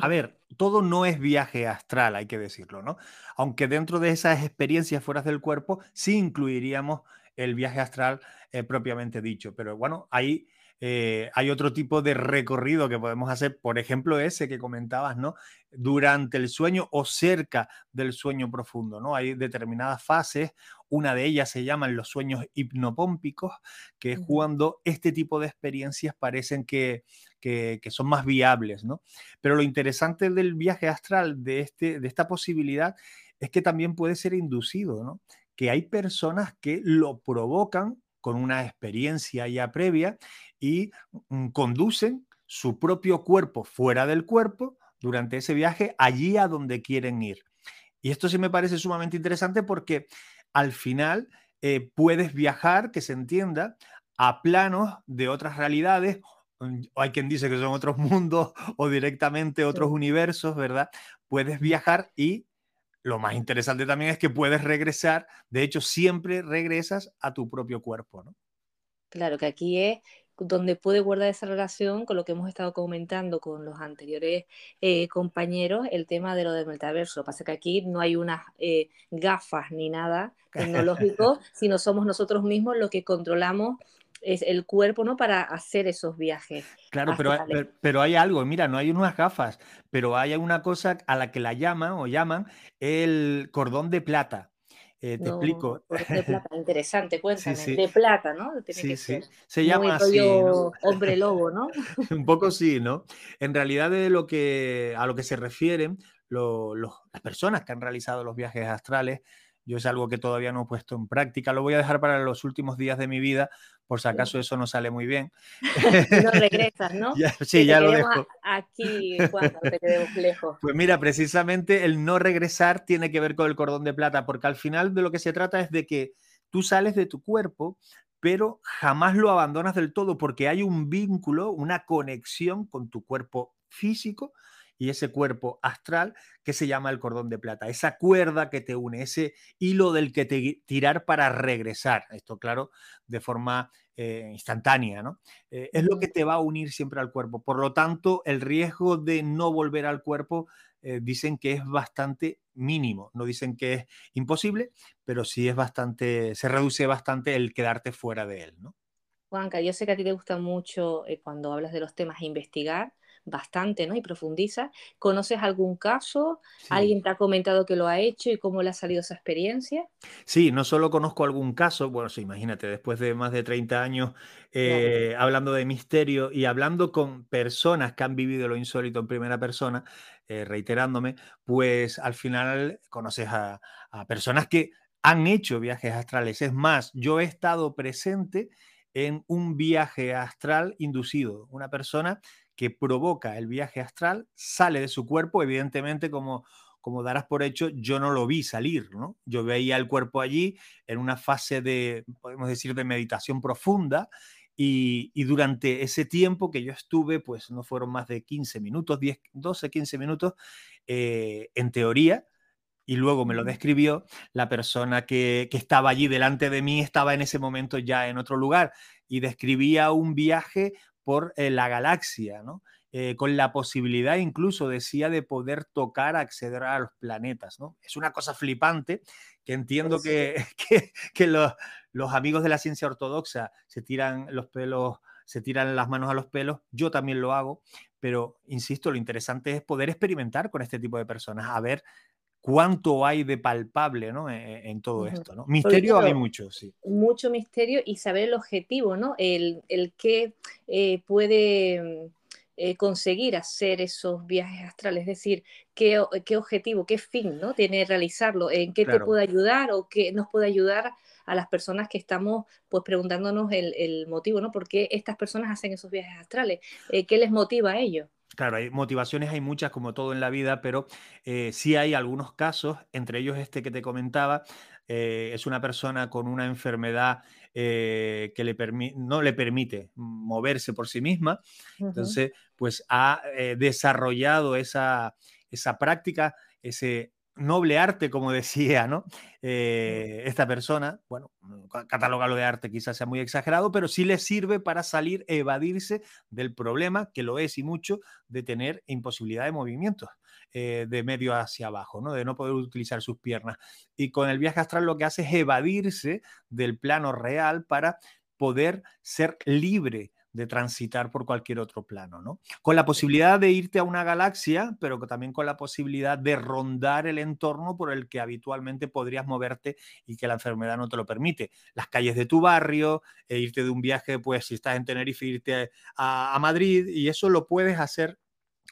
A ver, todo no es viaje astral, hay que decirlo, ¿no? Aunque dentro de esas experiencias fuera del cuerpo sí incluiríamos el viaje astral eh, propiamente dicho. Pero bueno, ahí eh, hay otro tipo de recorrido que podemos hacer, por ejemplo, ese que comentabas, ¿no? Durante el sueño o cerca del sueño profundo, ¿no? Hay determinadas fases, una de ellas se llaman los sueños hipnopómpicos, que es cuando este tipo de experiencias parecen que, que, son más viables, ¿no? Pero lo interesante del viaje astral, de, este, de esta posibilidad, es que también puede ser inducido, ¿no? Que hay personas que lo provocan con una experiencia ya previa y mm, conducen su propio cuerpo fuera del cuerpo durante ese viaje allí a donde quieren ir. Y esto sí me parece sumamente interesante porque al final eh, puedes viajar, que se entienda, a planos de otras realidades. Mm, hay quien dice que son otros mundos o directamente otros universos, ¿verdad? Puedes viajar y lo más interesante también es que puedes regresar, de hecho siempre regresas a tu propio cuerpo, ¿no? Claro, que aquí es donde puede guardar esa relación con lo que hemos estado comentando con los anteriores eh, compañeros, el tema de lo del metaverso. Lo que pasa es que aquí no hay unas eh, gafas ni nada tecnológico, sino somos nosotros mismos los que controlamos es el cuerpo, ¿no? Para hacer esos viajes. Claro, pero, pero, hay algo, mira, no hay unas gafas, pero hay una cosa a la que la llaman o llaman el cordón de plata. Eh, te explico. De plata, interesante, cuéntame. De plata, ¿no? sí, sí. Se llama así. Hombre lobo, ¿no? Un poco sí, ¿no? En realidad, de lo que, a lo que se refieren las personas que han realizado los viajes astrales, Yo es algo que todavía no he puesto en práctica. Lo voy a dejar para los últimos días de mi vida, por si acaso eso no sale muy bien. No regresas, ¿no? sí, ya lo dejo. Aquí, cuando te quedemos lejos. Pues mira, precisamente el no regresar tiene que ver con el cordón de plata, porque al final de lo que se trata es de que tú sales de tu cuerpo, pero jamás lo abandonas del todo porque hay un vínculo, una conexión con tu cuerpo físico y ese cuerpo astral que se llama el cordón de plata, esa cuerda que te une, ese hilo del que te tirar para regresar, esto claro, de forma eh, instantánea, ¿no? Eh, es lo que te va a unir siempre al cuerpo. Por lo tanto, el riesgo de no volver al cuerpo eh, dicen que es bastante mínimo, no dicen que es imposible, pero sí es bastante, se reduce bastante el quedarte fuera de él, ¿no? Juanca, yo sé que a ti te gusta mucho cuando hablas de los temas investigar bastante, ¿no? Y profundiza. ¿Conoces algún caso? ¿Alguien te ha comentado que lo ha hecho y cómo le ha salido esa experiencia? Sí, no solo conozco algún caso, bueno, sí, imagínate, después de más de 30 años eh, hablando de misterio y hablando con personas que han vivido lo insólito en primera persona, eh, reiterándome, pues al final conoces a, a personas que han hecho viajes astrales. Es más, yo he estado presente en un viaje astral inducido. Una persona que provoca el viaje astral sale de su cuerpo, evidentemente como, como darás por hecho, yo no lo vi salir, ¿no? Yo veía el cuerpo allí en una fase de, podemos decir, de meditación profunda y, durante ese tiempo que yo estuve, pues no fueron más de 15 minutos, 10, 12, 15 minutos, eh, en teoría, y luego me lo describió, la persona que, que, estaba allí delante de mí estaba en ese momento ya en otro lugar y describía un viaje por eh, la galaxia, ¿no? Eh, con la posibilidad incluso, decía, de poder tocar, acceder a los planetas, ¿no? Es una cosa flipante que entiendo pues que, que, los, los, amigos de la ciencia ortodoxa se tiran los pelos, se tiran las manos a los pelos, yo también lo hago, pero insisto, lo interesante es poder experimentar con este tipo de personas, a ver cuánto hay de palpable ¿no? E, e, en, todo esto. ¿no? Misterio hay mucho, sí. Mucho misterio y saber el objetivo, ¿no? El, el que eh, puede eh, conseguir hacer esos viajes astrales, es decir, qué, qué, objetivo, qué fin ¿no? tiene realizarlo, en qué te puede ayudar o qué nos puede ayudar a las personas que estamos pues preguntándonos el, el motivo, ¿no? ¿Por qué estas personas hacen esos viajes astrales? Eh, ¿Qué les motiva a ellos? Claro, hay motivaciones, hay muchas como todo en la vida, pero eh, sí hay algunos casos, entre ellos este que te comentaba, eh, es una persona con una enfermedad eh, que le no le permite moverse por sí misma, entonces pues ha desarrollado esa, esa práctica, ese noble arte, como decía, ¿no? Eh, esta persona, bueno, catalogarlo de arte quizás sea muy exagerado, pero sí le sirve para salir, evadirse del problema, que lo es y mucho, de tener imposibilidad de movimiento eh, de medio hacia abajo, ¿no? De no poder utilizar sus piernas. Y con el viaje astral lo que hace es evadirse del plano real para poder ser libre de transitar por cualquier otro plano, ¿no? Con la posibilidad de irte a una galaxia, pero también con la posibilidad de rondar el entorno por el que habitualmente podrías moverte y que la enfermedad no te lo permite. Las calles de tu barrio, e irte de un viaje, pues si estás en Tenerife, irte a, Madrid, y eso lo puedes hacer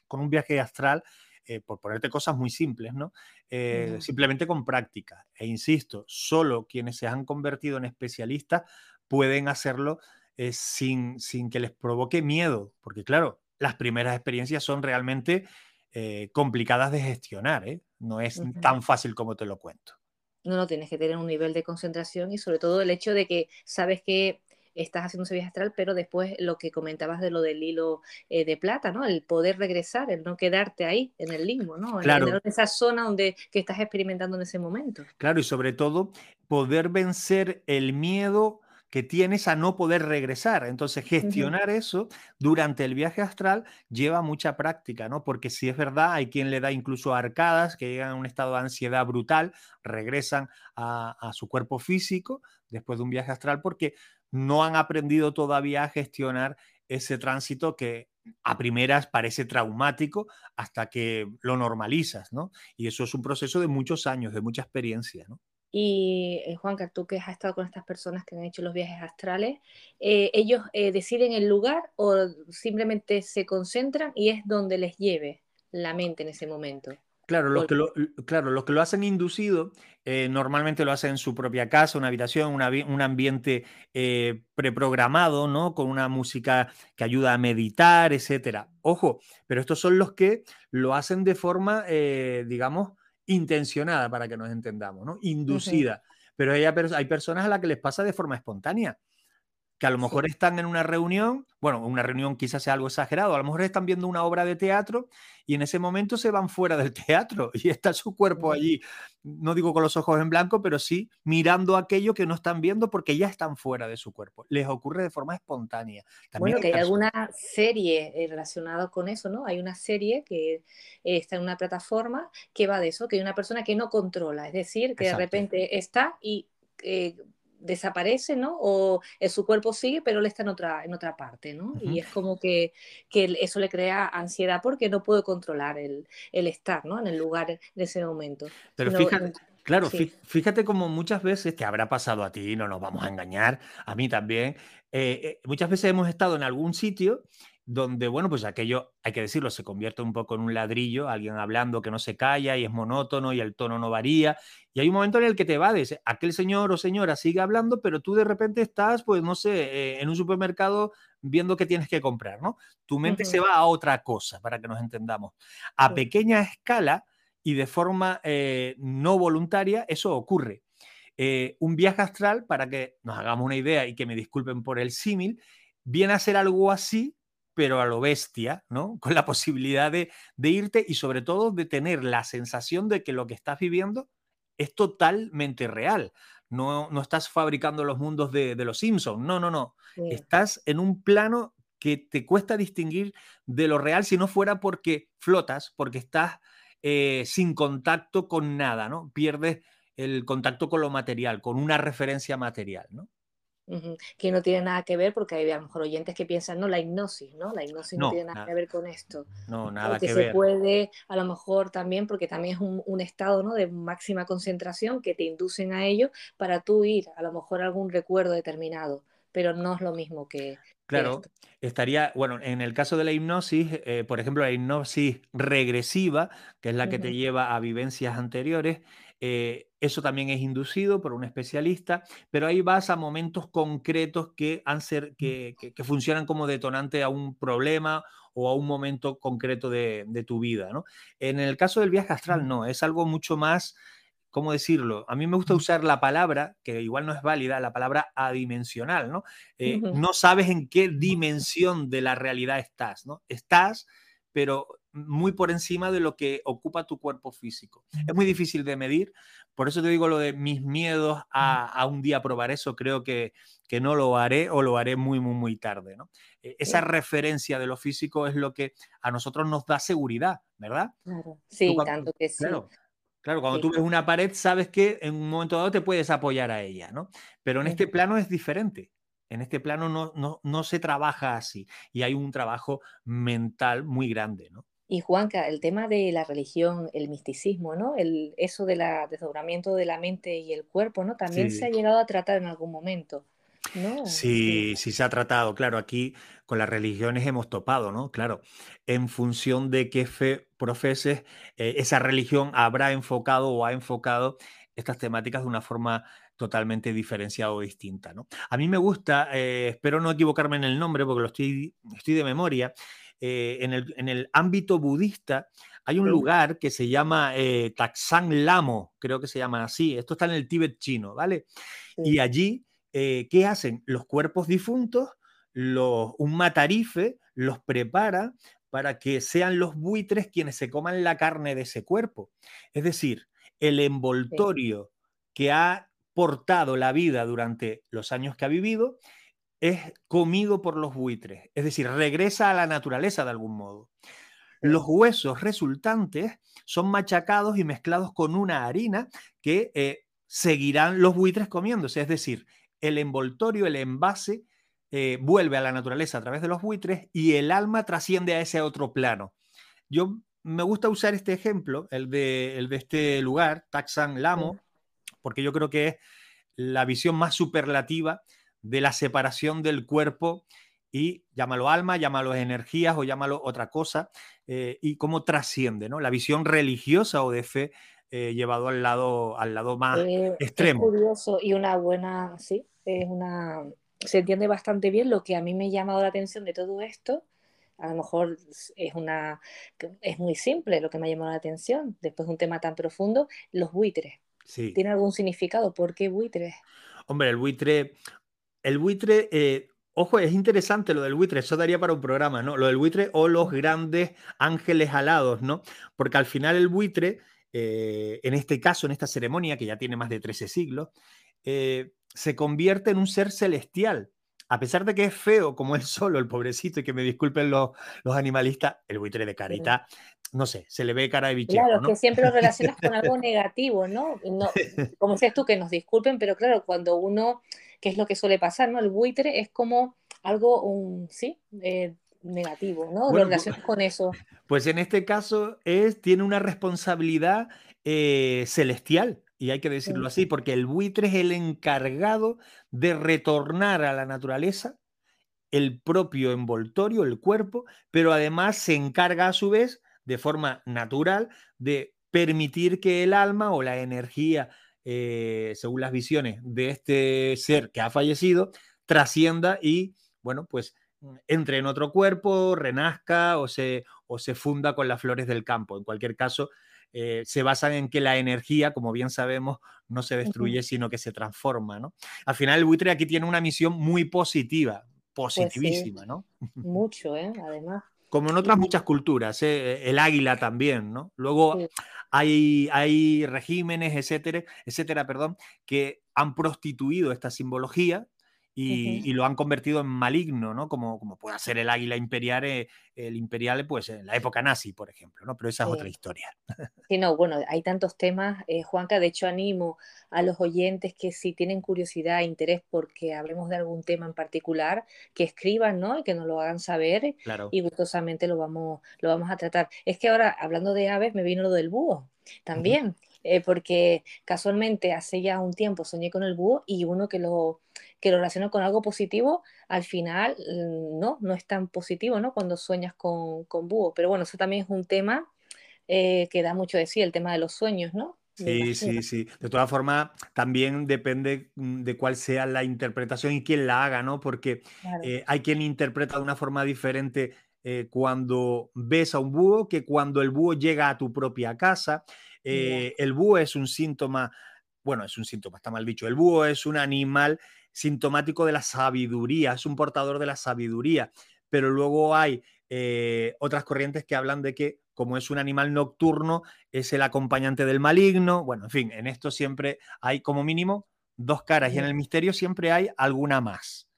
con un viaje astral eh, por ponerte cosas muy simples, ¿no? Eh, simplemente con práctica. E insisto, solo quienes se han convertido en especialistas pueden hacerlo sin, sin, que les provoque miedo, porque claro, las primeras experiencias son realmente eh, complicadas de gestionar, ¿eh? no es tan fácil como te lo cuento. No, no, tienes que tener un nivel de concentración y sobre todo el hecho de que sabes que estás haciendo ese viaje astral, pero después lo que comentabas de lo del hilo eh, de plata, ¿no? El poder regresar, el no quedarte ahí en el limbo, ¿no? Claro. En esa zona donde que estás experimentando en ese momento. Claro, y sobre todo poder vencer el miedo que tienes a no poder regresar. Entonces, gestionar eso durante el viaje astral lleva mucha práctica, ¿no? Porque si es verdad, hay quien le da incluso arcadas que llegan a un estado de ansiedad brutal, regresan a, su cuerpo físico después de un viaje astral porque no han aprendido todavía a gestionar ese tránsito que a primeras parece traumático hasta que lo normalizas, ¿no? Y eso es un proceso de muchos años, de mucha experiencia, ¿no? Y eh, Juanca, tú que has estado con estas personas que han hecho los viajes astrales, eh, ¿ellos eh, deciden el lugar o simplemente se concentran y es donde les lleve la mente en ese momento? Claro, los que lo, claro, los que lo hacen inducido eh, normalmente lo hacen en su propia casa, una habitación, un ambiente eh, preprogramado, ¿no? Con una música que ayuda a meditar, etcétera. Ojo, pero estos son los que lo hacen de forma, eh, digamos, intencionada para que nos entendamos, ¿no? Inducida. Pero hay, hay personas a las que les pasa de forma espontánea que a lo mejor están en una reunión, bueno, una reunión quizás sea algo exagerado, a lo mejor están viendo una obra de teatro y en ese momento se van fuera del teatro y está su cuerpo allí, no digo con los ojos en blanco, pero sí mirando aquello que no están viendo porque ya están fuera de su cuerpo. Les ocurre de forma espontánea. bueno, que hay alguna serie eh, relacionada con eso, ¿no? Hay una serie que está en una plataforma que va de eso, que hay una persona que no controla, es decir, que de repente está y... Eh, desaparece, ¿no? O eh, su cuerpo sigue, pero él está en otra, en otra parte, ¿no? Y es como que, eso le crea ansiedad porque no puede controlar el, estar, ¿no? En el lugar de ese momento. Pero fíjate, claro, fíjate como muchas veces te habrá pasado a ti, no nos vamos a engañar, a mí también. Eh, eh, muchas veces hemos estado en algún sitio donde, bueno, pues aquello, hay que decirlo, se convierte un poco en un ladrillo, alguien hablando que no se calla y es monótono y el tono no varía. Y hay un momento en el que te va de aquel señor o señora sigue hablando, pero tú de repente estás, pues no sé, eh, en un supermercado viendo qué tienes que comprar, ¿no? Tu mente se va a otra cosa, para que nos entendamos. A pequeña escala y de forma eh, no voluntaria, eso ocurre. Eh, un viaje astral, para que nos hagamos una idea y que me disculpen por el símil, viene a ser algo así pero a lo bestia, ¿no? Con la posibilidad de, irte y sobre todo de tener la sensación de que lo que estás viviendo es totalmente real. No, no estás fabricando los mundos de, los Simpsons, no, no, no. Estás en un plano que te cuesta distinguir de lo real si no fuera porque flotas, porque estás eh, sin contacto con nada, ¿no? Pierdes el contacto con lo material, con una referencia material, ¿no? Que no tiene nada que ver, porque hay a lo mejor oyentes que piensan, no, la hipnosis, ¿no? La hipnosis no, tiene nada, que ver con esto. No, nada que, se puede, a lo mejor también, porque también es un, estado, ¿no? De máxima concentración que te inducen a ello para tú ir, a lo mejor a algún recuerdo determinado, pero no es lo mismo que... Claro, estaría, bueno, en el caso de la hipnosis, eh, por ejemplo, la hipnosis regresiva, que es la que te lleva a vivencias anteriores, eh, eso también es inducido por un especialista, pero ahí vas a momentos concretos que, han ser, que, funcionan como detonante a un problema o a un momento concreto de, tu vida. ¿no? En el caso del viaje astral, no, es algo mucho más, ¿cómo decirlo? A mí me gusta usar la palabra, que igual no es válida, la palabra adimensional, ¿no? Eh, no sabes en qué dimensión de la realidad estás, ¿no? Estás, pero muy por encima de lo que ocupa tu cuerpo físico. Es muy difícil de medir, por eso te digo lo de mis miedos a, un día probar eso, creo que, que, no lo haré o lo haré muy, muy, muy tarde. ¿no? E, esa referencia de lo físico es lo que a nosotros nos da seguridad, ¿verdad? Claro, sí, tanto que sí. Claro. cuando tú ves una pared, sabes que en un momento dado te puedes apoyar a ella, ¿no? Pero en este plano es diferente. En este plano no, no, no, se trabaja así y hay un trabajo mental muy grande, ¿no? Y Juanca, el tema de la religión, el misticismo, ¿no? El, eso del desdobramiento de la mente y el cuerpo, ¿no? También se ha llegado a tratar en algún momento. ¿no? Sí, sí se ha tratado, claro, aquí con las religiones hemos topado, ¿no? Claro, en función de qué fe profeses, eh, esa religión habrá enfocado o ha enfocado estas temáticas de una forma totalmente diferenciada o distinta, ¿no? A mí me gusta, eh, espero no equivocarme en el nombre porque lo estoy, estoy de memoria, eh, en, el, ámbito budista hay un lugar que se llama eh, Taxan Lamo, creo que se llama así. Esto está en el Tíbet chino, ¿vale? Y allí, eh, ¿qué hacen? Los cuerpos difuntos, un matarife los prepara para que sean los buitres quienes se coman la carne de ese cuerpo. Es decir, el envoltorio que ha portado la vida durante los años que ha vivido es comido por los buitres, es decir, regresa a la naturaleza de algún modo. Los huesos resultantes son machacados y mezclados con una harina que eh, seguirán los buitres comiéndose, es decir, el envoltorio, el envase, eh, vuelve a la naturaleza a través de los buitres y el alma trasciende a ese otro plano. Yo me gusta usar este ejemplo, el de, el de este lugar, Taxan Lamo, porque yo creo que es la visión más superlativa de la separación del cuerpo y llámalo alma, llámalo energías o llámalo otra cosa, eh, y cómo trasciende, ¿no? La visión religiosa o de fe eh, llevado al lado, al lado más eh, extremo. Es curioso y una buena, sí, es una, se entiende bastante bien lo que a mí me ha llamado la atención de todo esto. A lo mejor es una, es muy simple lo que me ha llamado la atención. Después de un tema tan profundo, los buitres. Sí. ¿Tiene algún significado? ¿Por qué buitres? Hombre, el buitre, el buitre, Ojo, es interesante lo del buitre, eso daría para un programa, ¿no? Lo del buitre o los grandes ángeles alados, ¿no? Porque al final el buitre, eh, en este caso, en esta ceremonia, que ya tiene más de 13 siglos, eh, se convierte en un ser celestial. A pesar de que es feo como él solo, el pobrecito, y que me disculpen los, los animalistas, el buitre de carita, no sé, se le ve cara de bicho. Claro, que siempre lo relacionas con algo negativo, ¿no? no como dices tú, que nos disculpen, pero claro, cuando uno que es lo que suele pasar, ¿no? El buitre es como algo, un, sí, eh, negativo, ¿no? Lo relacionas con eso. Pues en este caso es, tiene una responsabilidad eh, celestial, y hay que decirlo así, porque el buitre es el encargado de retornar a la naturaleza el propio envoltorio, el cuerpo, pero además se encarga a su vez, de forma natural, de permitir que el alma o la energía eh, según las visiones de este ser que ha fallecido, trascienda y, bueno, pues mm, entre en otro cuerpo, renazca o se, o se funda con las flores del campo. En cualquier caso, eh, se basan en que la energía, como bien sabemos, no se destruye, sino que se transforma, ¿no? Al final el buitre aquí tiene una misión muy positiva, pues positivísima, ¿no? Mucho, ¿eh? Además. Como en otras muchas culturas, ¿eh? el águila también, ¿no? Luego hay, hay regímenes, etcétera, etcétera, perdón, que han prostituido esta simbología y, lo han convertido en maligno, ¿no? Como, como puede ser el águila imperial, eh, el imperial, pues en la época nazi, por ejemplo, ¿no? Pero esa es otra historia. Sí, no, bueno, hay tantos temas, eh, Juanca, de hecho animo a los oyentes que si tienen curiosidad e interés porque hablemos de algún tema en particular, que escriban, ¿no? Y que nos lo hagan saber claro. y gustosamente lo vamos, lo vamos a tratar. Es que ahora, hablando de aves, me vino lo del búho también. Eh, porque casualmente hace ya un tiempo soñé con el búho y uno que lo, que lo relaciona con algo positivo, al final mm, no, no es tan positivo, ¿no? Cuando sueñas con, con búho. Pero bueno, eso también es un tema eh, que da mucho de sí, el tema de los sueños, ¿no? Sí, sí, sí. De todas formas, también depende mm, de cuál sea la interpretación y quién la haga, ¿no? Porque eh, hay quien interpreta de una forma diferente cuando ves a un búho que cuando el búho llega a tu propia casa. Eh, el búho es un síntoma, bueno, es un síntoma, está mal dicho, el búho es un animal sintomático de la sabiduría, es un portador de la sabiduría, pero luego hay eh, otras corrientes que hablan de que como es un animal nocturno, es el acompañante del maligno, bueno, en fin, en esto siempre hay como mínimo dos caras y en el misterio siempre hay alguna más.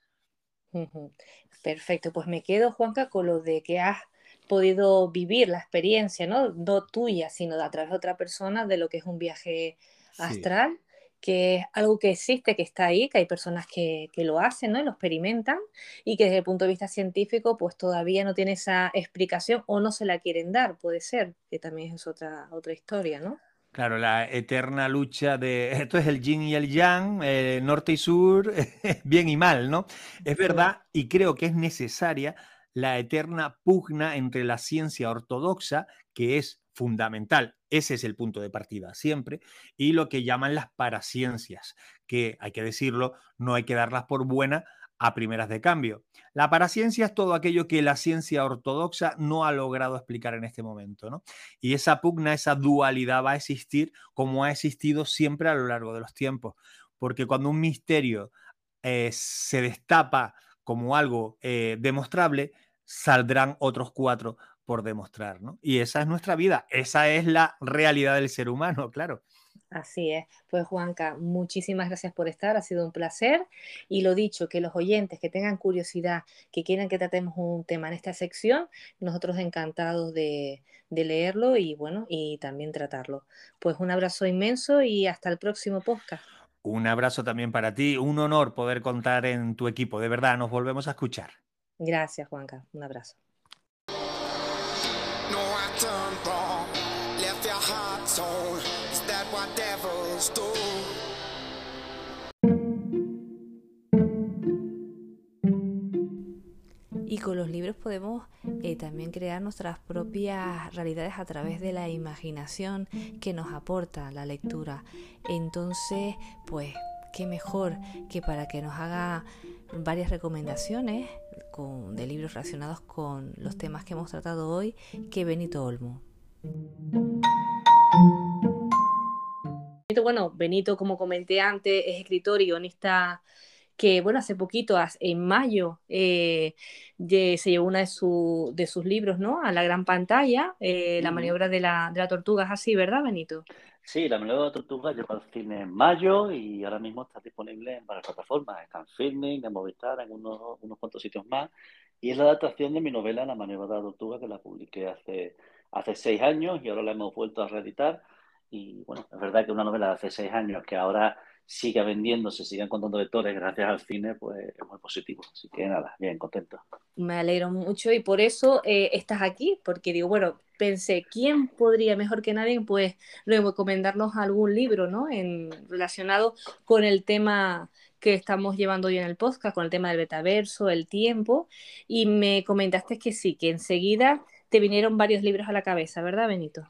Perfecto, pues me quedo, Juanca, con lo de que has podido vivir la experiencia, ¿no? No tuya, sino a través de otra persona de lo que es un viaje astral, que es algo que existe, que está ahí, que hay personas que, lo hacen, ¿no? Y lo experimentan y que desde el punto de vista científico pues todavía no tiene esa explicación o no se la quieren dar, puede ser, que también es otra, otra historia, ¿no? Claro, la eterna lucha de esto es el yin y el yang, eh, norte y sur, bien y mal, ¿no? Es verdad y creo que es necesaria la eterna pugna entre la ciencia ortodoxa, que es fundamental, ese es el punto de partida siempre, y lo que llaman las paraciencias, que hay que decirlo, no hay que darlas por buena a primeras de cambio. La paraciencia es todo aquello que la ciencia ortodoxa no ha logrado explicar en este momento, ¿no? Y esa pugna, esa dualidad va a existir como ha existido siempre a lo largo de los tiempos, porque cuando un misterio eh, se destapa como algo eh, demostrable, saldrán otros cuatro por demostrar, ¿no? Y esa es nuestra vida, esa es la realidad del ser humano, claro. Así es. Pues Juanca, muchísimas gracias por estar, ha sido un placer. Y lo dicho, que los oyentes que tengan curiosidad, que quieran que tratemos un tema en esta sección, nosotros encantados de, de leerlo y bueno, y también tratarlo. Pues un abrazo inmenso y hasta el próximo podcast. Un abrazo también para ti, un honor poder contar en tu equipo, de verdad, nos volvemos a escuchar. Gracias, Juanca, un abrazo. Y con los libros podemos eh, también crear nuestras propias realidades a través de la imaginación que nos aporta la lectura. Entonces, pues, qué mejor que para que nos haga varias recomendaciones de libros relacionados con los temas que hemos tratado hoy que Benito Olmo. Bueno, Benito, como comenté antes, es escritor y guionista que, bueno, hace poquito, en mayo, eh, se llevó uno de, de, sus libros, ¿no? A la gran pantalla, eh, La maniobra de la, de la tortuga, es así, ¿verdad, Benito? Sí, La maniobra de la tortuga llegó al cine en mayo y ahora mismo está disponible en varias plataformas. Está en Filming, en Movistar, en unos, unos cuantos sitios más. Y es la adaptación de mi novela La maniobra de la tortuga que la publiqué hace, hace seis años y ahora la hemos vuelto a reeditar y bueno, es verdad que una novela de hace seis años que ahora siga vendiéndose, sigan contando lectores gracias al cine, pues es muy positivo. Así que nada, bien, contento. Me alegro mucho y por eso eh, estás aquí, porque digo, bueno, pensé, ¿quién podría mejor que nadie pues recomendarnos algún libro, ¿no? En, relacionado con el tema que estamos llevando hoy en el podcast, con el tema del betaverso, el tiempo, y me comentaste que sí, que enseguida te vinieron varios libros a la cabeza, ¿verdad, Benito?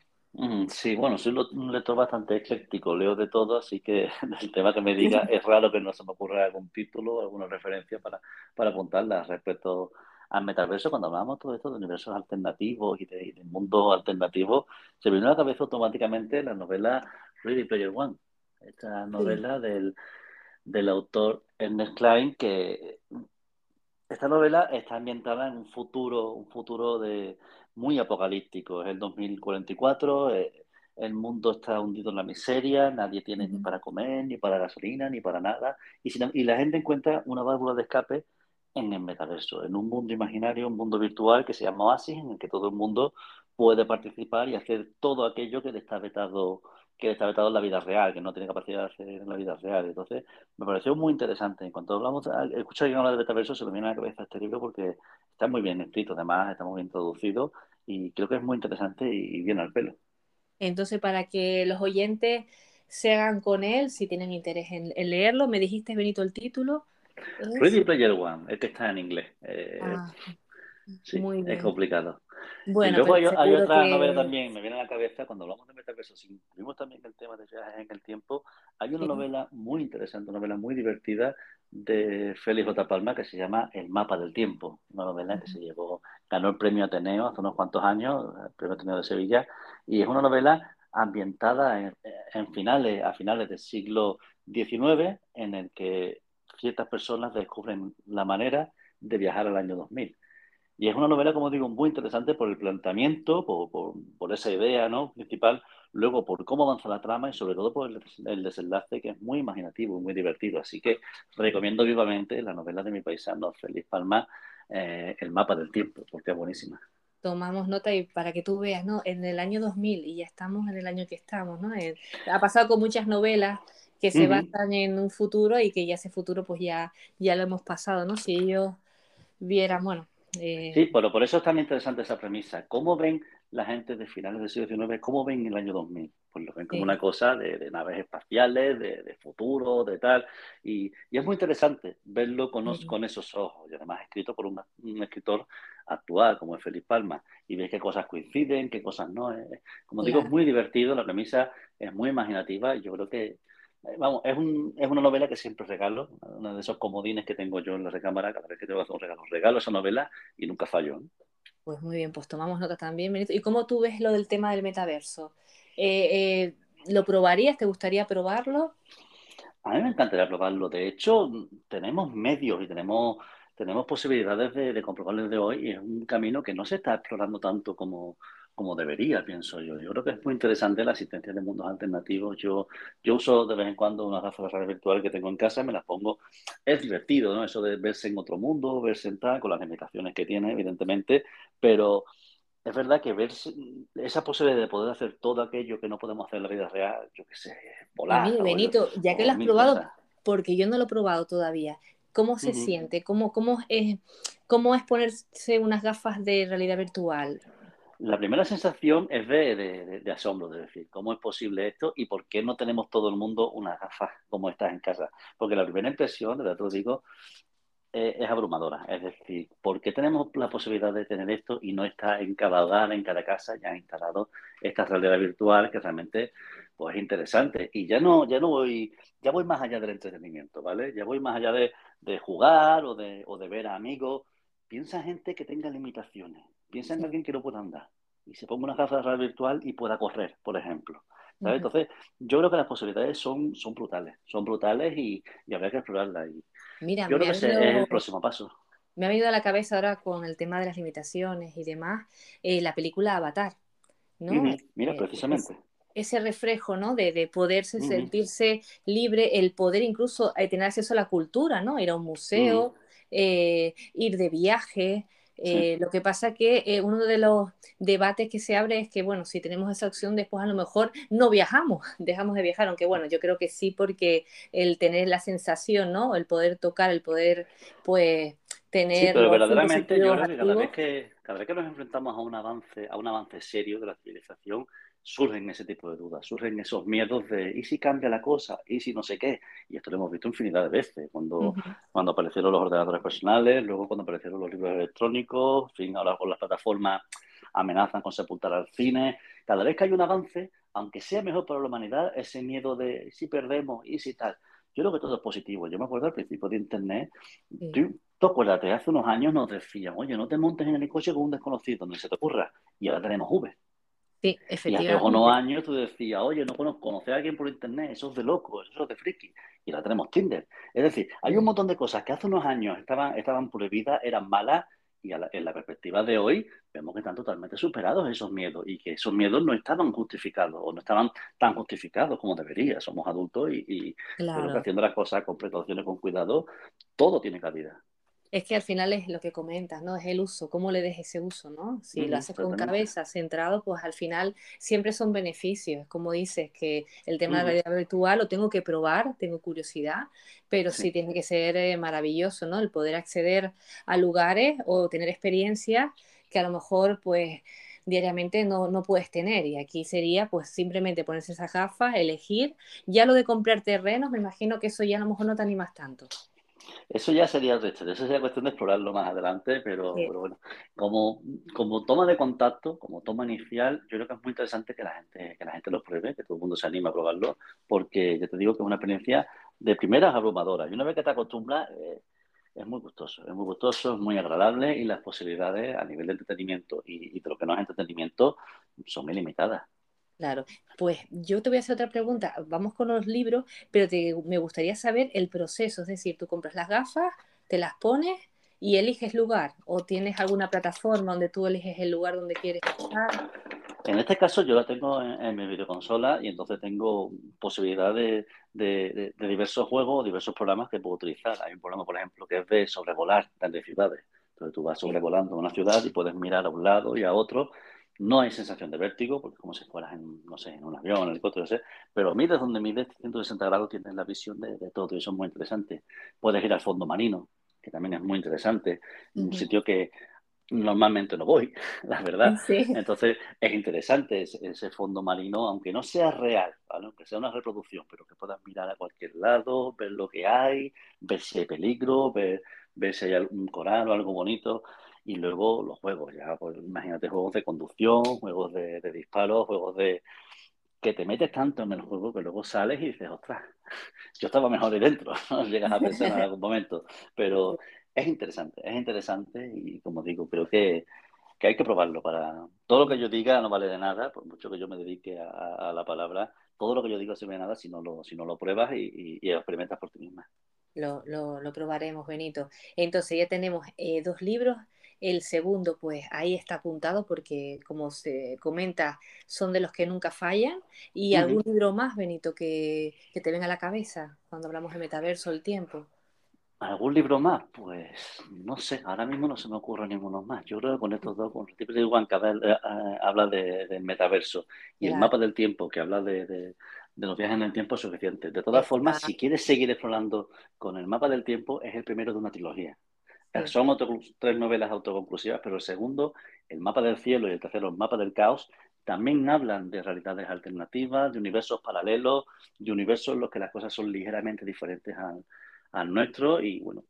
Sí, bueno, soy un lector bastante ecléctico, leo de todo, así que el tema que me diga es raro que no se me ocurra algún título alguna referencia para, para apuntarla respecto al metaverso. Cuando hablamos todo esto de universos alternativos y de, mundo alternativo, se me viene a la cabeza automáticamente la novela Ready Player One, esta novela del, del autor Ernest Klein, que esta novela está ambientada en un futuro, un futuro de muy apocalíptico. Es el 2044, eh, el mundo está hundido en la miseria, nadie tiene ni para comer, ni para gasolina, ni para nada. Y, y la gente encuentra una válvula de escape en el metaverso, en un mundo imaginario, un mundo virtual que se llama Oasis, en el que todo el mundo puede participar y hacer todo aquello que le está vetado que está vetado en la vida real, que no tiene capacidad de hacer en la vida real. Entonces, me pareció muy interesante. En cuanto hablamos, escucho a alguien hablar de metaverso, se me viene a la cabeza este libro porque está muy bien escrito, además, está muy bien traducido y creo que es muy interesante y bien al pelo. Entonces, para que los oyentes se hagan con él, si tienen interés en, leerlo, me dijiste, Benito, el título. Ready Player One, el que está en inglés. Eh, ah, sí, es complicado. Bueno, y luego hay, otra novela también, me viene a la cabeza, cuando hablamos de metaverso, si incluimos también el tema de viajes en el tiempo, hay una novela muy interesante, una novela muy divertida de Félix J. Palma que se llama El mapa del tiempo, una novela que se llevó, ganó el premio Ateneo hace unos cuantos años, el premio Ateneo de Sevilla, y es una novela ambientada en, finales, a finales del siglo XIX, en el que ciertas personas descubren la manera de viajar al año 2000. Y es una novela, como digo, muy interesante por el planteamiento, por, por, esa idea ¿no? principal, luego por cómo avanza la trama y sobre todo por el, desenlace que es muy imaginativo y muy divertido. Así que recomiendo vivamente la novela de mi paisano Feliz Palma, eh, El mapa del tiempo, porque es buenísima. Tomamos nota y para que tú veas, ¿no? En el año 2000 y ya estamos en el año que estamos, ¿no? ha pasado con muchas novelas que se basan en un futuro y que ya ese futuro pues ya, ya lo hemos pasado, ¿no? Si ellos vieran, bueno, eh, sí, pero por eso es tan interesante esa premisa. ¿Cómo ven la gente de finales del siglo XIX, cómo ven el año 2000? Pues lo ven como una cosa de, naves espaciales, de, futuro, de tal. Y, es muy interesante verlo con, con, esos ojos. Y además escrito por un, escritor actual como es Felipe Palma. Y ves qué cosas coinciden, qué cosas no. como digo, es muy divertido, la premisa es muy imaginativa y yo creo que vamos, es, un, es una novela que siempre regalo, uno de esos comodines que tengo yo en la recámara, cada vez que tengo que hacer un regalo. Regalo esa novela y nunca fallo. Pues muy bien, pues tomamos nota también, ¿Y cómo tú ves lo del tema del metaverso? Eh, eh, ¿Lo probarías? ¿Te gustaría probarlo? A mí me encantaría probarlo. De hecho, tenemos medios y tenemos, tenemos posibilidades de, de comprobarlo desde hoy y es un camino que no se está explorando tanto como, como debería, pienso yo. Yo creo que es muy interesante la asistencia de mundos alternativos. Yo, yo uso de vez en cuando unas gafas de realidad virtual que tengo en casa, me las pongo. Es divertido, ¿no? Eso de verse en otro mundo, verse en tal, con las limitaciones que tiene, evidentemente, pero es verdad que ver esa posibilidad de poder hacer todo aquello que no podemos hacer en la vida real, yo qué sé, volar. A Benito, ya que lo has probado, porque yo no lo he probado todavía, ¿cómo se siente? ¿Cómo, cómo, es, ¿Cómo es ponerse unas gafas de realidad virtual? La primera sensación es de, asombro, de decir, ¿cómo es posible esto y por qué no tenemos todo el mundo unas gafas como estas en casa? Porque la primera impresión, de lo digo, eh, es abrumadora. Es decir, ¿por qué tenemos la posibilidad de tener esto y no está en cada hogar, en cada casa, ya instalado esta realidad virtual que realmente pues, es interesante? Y ya no, ya no voy, ya voy más allá del entretenimiento, ¿vale? Ya voy más allá de, jugar o de, o de ver a amigos. Piensa en gente que tenga limitaciones. Piensa en alguien que no pueda andar y se ponga una gafa de realidad virtual y pueda correr, por ejemplo. Entonces, yo creo que las posibilidades son, son brutales, son brutales y, y habrá que explorarlas. Y Mira, yo creo que ese es el próximo paso. Me ha venido a la cabeza ahora con el tema de las limitaciones y demás, eh, la película Avatar, ¿no? Mira, eh, precisamente. ese reflejo, ¿no? De, de poderse sentirse libre, el poder incluso eh, tener acceso a la cultura, ¿no? Ir a un museo, ir de viaje, eh, lo que pasa que eh, uno de los debates que se abre es que, bueno, si tenemos esa opción, después a lo mejor no viajamos, dejamos de viajar, aunque bueno, yo creo que sí, porque el tener la sensación, ¿no? El poder tocar, el poder, pues, tener... Sí, pero verdaderamente yo creo que cada vez que, cada vez que nos enfrentamos a un avance, a un avance serio de la civilización, surgen ese tipo de dudas, surgen esos miedos de ¿y si cambia la cosa? ¿y si no sé qué? Y esto lo hemos visto infinidad de veces, cuando, cuando aparecieron los ordenadores personales, luego cuando aparecieron los libros electrónicos, en fin, ahora con las plataformas amenazan con sepultar al cine. Cada vez que hay un avance, aunque sea mejor para la humanidad, ese miedo de si perdemos? ¿y si tal? Yo creo que todo es positivo. Yo me acuerdo al principio de Internet, tú, tú acuérdate, hace unos años nos decían, oye, no te montes en el coche con un desconocido, donde se te ocurra. Y ahora tenemos Uber. Sí, efectivamente. Y hace unos años tú decías, oye, no conozco, conocer a alguien por internet, eso es de loco, eso es de friki. Y ahora tenemos Tinder. Es decir, hay un montón de cosas que hace unos años estaban, estaban prohibidas, eran malas, y en la perspectiva de hoy vemos que están totalmente superados esos miedos y que esos miedos no estaban justificados o no estaban tan justificados como debería. Somos adultos y, y que haciendo las cosas con precauciones, con cuidado, todo tiene cabida. Es que al final es lo que comentas, ¿no? Es el uso, cómo le des ese uso, ¿no? Si lo haces con cabeza, centrado, pues al final siempre son beneficios. Como dices, que el tema de la realidad virtual lo tengo que probar, tengo curiosidad, pero sí, tiene que ser eh, maravilloso, ¿no? El poder acceder a lugares o tener experiencias que a lo mejor, pues, diariamente no, no puedes tener. Y aquí sería, pues, simplemente ponerse esas gafas, elegir. Ya lo de comprar terrenos, me imagino que eso ya a lo mejor no te animas tanto. Eso ya sería el resto, eso sería cuestión de explorarlo más adelante, pero, bueno, como, como toma de contacto, como toma inicial, yo creo que es muy interesante que la gente, que la gente lo pruebe, que todo el mundo se anime a probarlo, porque yo te digo que es una experiencia de primeras abrumadora. Y una vez que te acostumbras, eh, es muy gustoso, es muy gustoso, es muy agradable y las posibilidades a nivel de entretenimiento y, y de lo que no es entretenimiento son ilimitadas. Claro, pues yo te voy a hacer otra pregunta. Vamos con los libros, pero me gustaría saber el proceso. Es decir, tú compras las gafas, te las pones y eliges lugar. ¿O tienes alguna plataforma donde tú eliges el lugar donde quieres estar? En este caso yo la tengo en, mi videoconsola y entonces tengo posibilidad de, diversos juegos, diversos programas que puedo utilizar. Hay un programa, por ejemplo, que es de sobrevolar de ciudades. Entonces tú vas sobrevolando una ciudad y puedes mirar a un lado y a otro no hay sensación de vértigo, porque como si fueras en, no sé, en un avión, en el helicóptero, no sé, pero mides donde mides 160 grados, tienes la visión de, todo, y eso es muy interesante. Puedes ir al fondo marino, que también es muy interesante, un sitio que normalmente no voy, la verdad. Entonces es interesante ese, fondo marino, aunque no sea real, aunque sea una reproducción, pero que puedas mirar a cualquier lado, ver lo que hay, ver si hay peligro, ver, ver si hay algún coral o algo bonito. Y luego los juegos, ya, pues imagínate juegos de conducción, juegos de, disparos, juegos de que te metes tanto en el juego que luego sales y dices, ostras, yo estaba mejor ahí dentro, llegas a pensar en algún momento. Pero es interesante, es interesante y como digo, creo que, que, hay que probarlo para... Todo lo que yo diga no vale de nada, por mucho que yo me dedique a, la palabra, todo lo que yo digo no sirve de nada si no lo, si no lo pruebas y, y, experimentas por ti misma. Lo, lo, probaremos, Benito. Entonces ya tenemos eh, dos libros el segundo, pues ahí está apuntado porque, como se comenta, son de los que nunca fallan. ¿Y algún libro más, Benito, que, te venga a la cabeza cuando hablamos de metaverso, el tiempo? ¿Algún libro más? Pues no sé, ahora mismo no se me ocurre ninguno más. Yo creo que con estos dos, con el tipo de Juan que habla de, metaverso y el mapa del tiempo que habla de, los viajes en el tiempo es suficiente. De todas formas, si quieres seguir explorando con el mapa del tiempo, es el primero de una trilogía. Son tres novelas autoconclusivas, pero el segundo, El mapa del cielo, y el tercero, El mapa del caos, también hablan de realidades alternativas, de universos paralelos, de universos en los que las cosas son ligeramente diferentes al nuestro. Y bueno,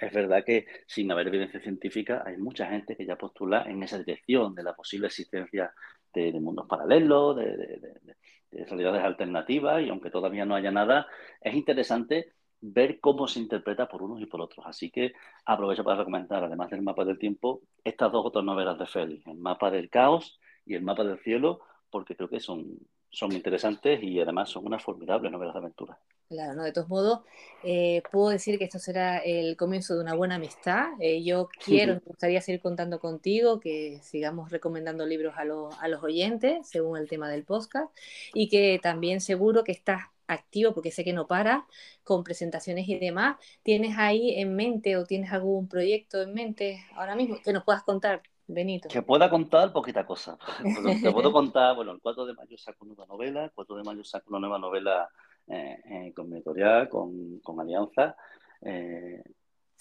es verdad que sin haber evidencia científica hay mucha gente que ya postula en esa dirección de la posible existencia de, mundos paralelos, de, realidades alternativas y aunque todavía no haya nada, es interesante ver cómo se interpreta por unos y por otros. Así que aprovecho para recomendar, además del mapa del tiempo, estas dos otras novelas de Félix, el mapa del caos y el mapa del cielo, porque creo que son, son interesantes y además son unas formidables novelas de aventura. Claro, ¿no? De todos modos, eh, puedo decir que esto será el comienzo de una buena amistad. Eh, yo quiero, me gustaría seguir contando contigo, que sigamos recomendando libros a, a los oyentes, según el tema del podcast, y que también seguro que estás activo, porque sé que no para, con presentaciones y demás. ¿Tienes ahí en mente o tienes algún proyecto en mente ahora mismo que nos puedas contar? Benito. Que pueda contar poquita cosa. Te puedo contar, bueno, el 4 de mayo saco una nueva novela, el 4 de mayo saco una nueva novela eh, eh, con mi editorial, con, con Alianza. Eh,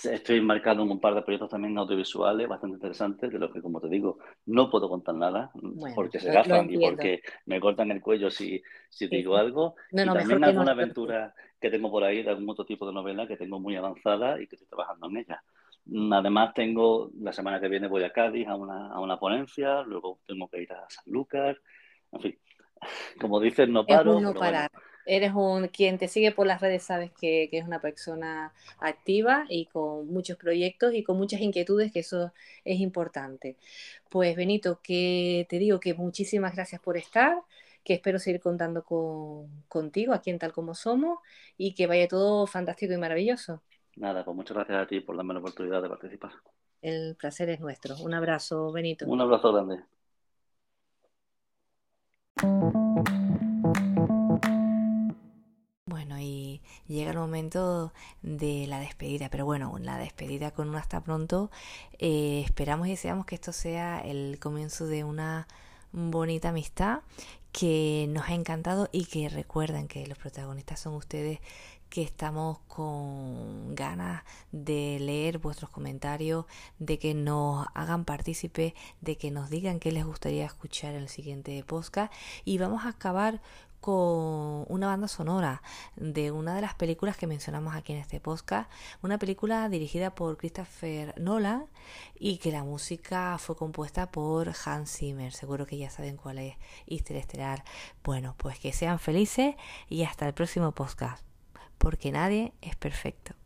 estoy marcado en un par de proyectos también audiovisuales bastante interesantes, de los que, como te digo, no puedo contar nada, porque se gafan y porque me cortan el cuello si, si digo algo. y también alguna aventura que tengo por ahí de algún otro tipo de novela que tengo muy avanzada y que estoy trabajando en ella. Mm, además, tengo la semana que viene voy a Cádiz a una, a una ponencia, luego tengo que ir a San Lucas, en fin, como dices, no paro. no parar. Eres un quien te sigue por las redes, sabes que, que, es una persona activa y con muchos proyectos y con muchas inquietudes, que eso es importante. Pues Benito, que te digo que muchísimas gracias por estar, que espero seguir contando con, contigo aquí en Tal Como Somos y que vaya todo fantástico y maravilloso. Nada, pues muchas gracias a ti por darme la oportunidad de participar. El placer es nuestro. Un abrazo, Benito. Un abrazo grande. Bueno, y llega el momento de la despedida, pero bueno, la despedida con un hasta pronto. Eh, esperamos y deseamos que esto sea el comienzo de una bonita amistad que nos ha encantado y que recuerden que los protagonistas son ustedes que estamos con ganas de leer vuestros comentarios, de que nos hagan partícipe, de que nos digan qué les gustaría escuchar en el siguiente podcast y vamos a acabar con una banda sonora de una de las películas que mencionamos aquí en este podcast, una película dirigida por Christopher Nolan y que la música fue compuesta por Hans Zimmer, seguro que ya saben cuál es Interestelar. Bueno, pues que sean felices y hasta el próximo podcast porque nadie es perfecto.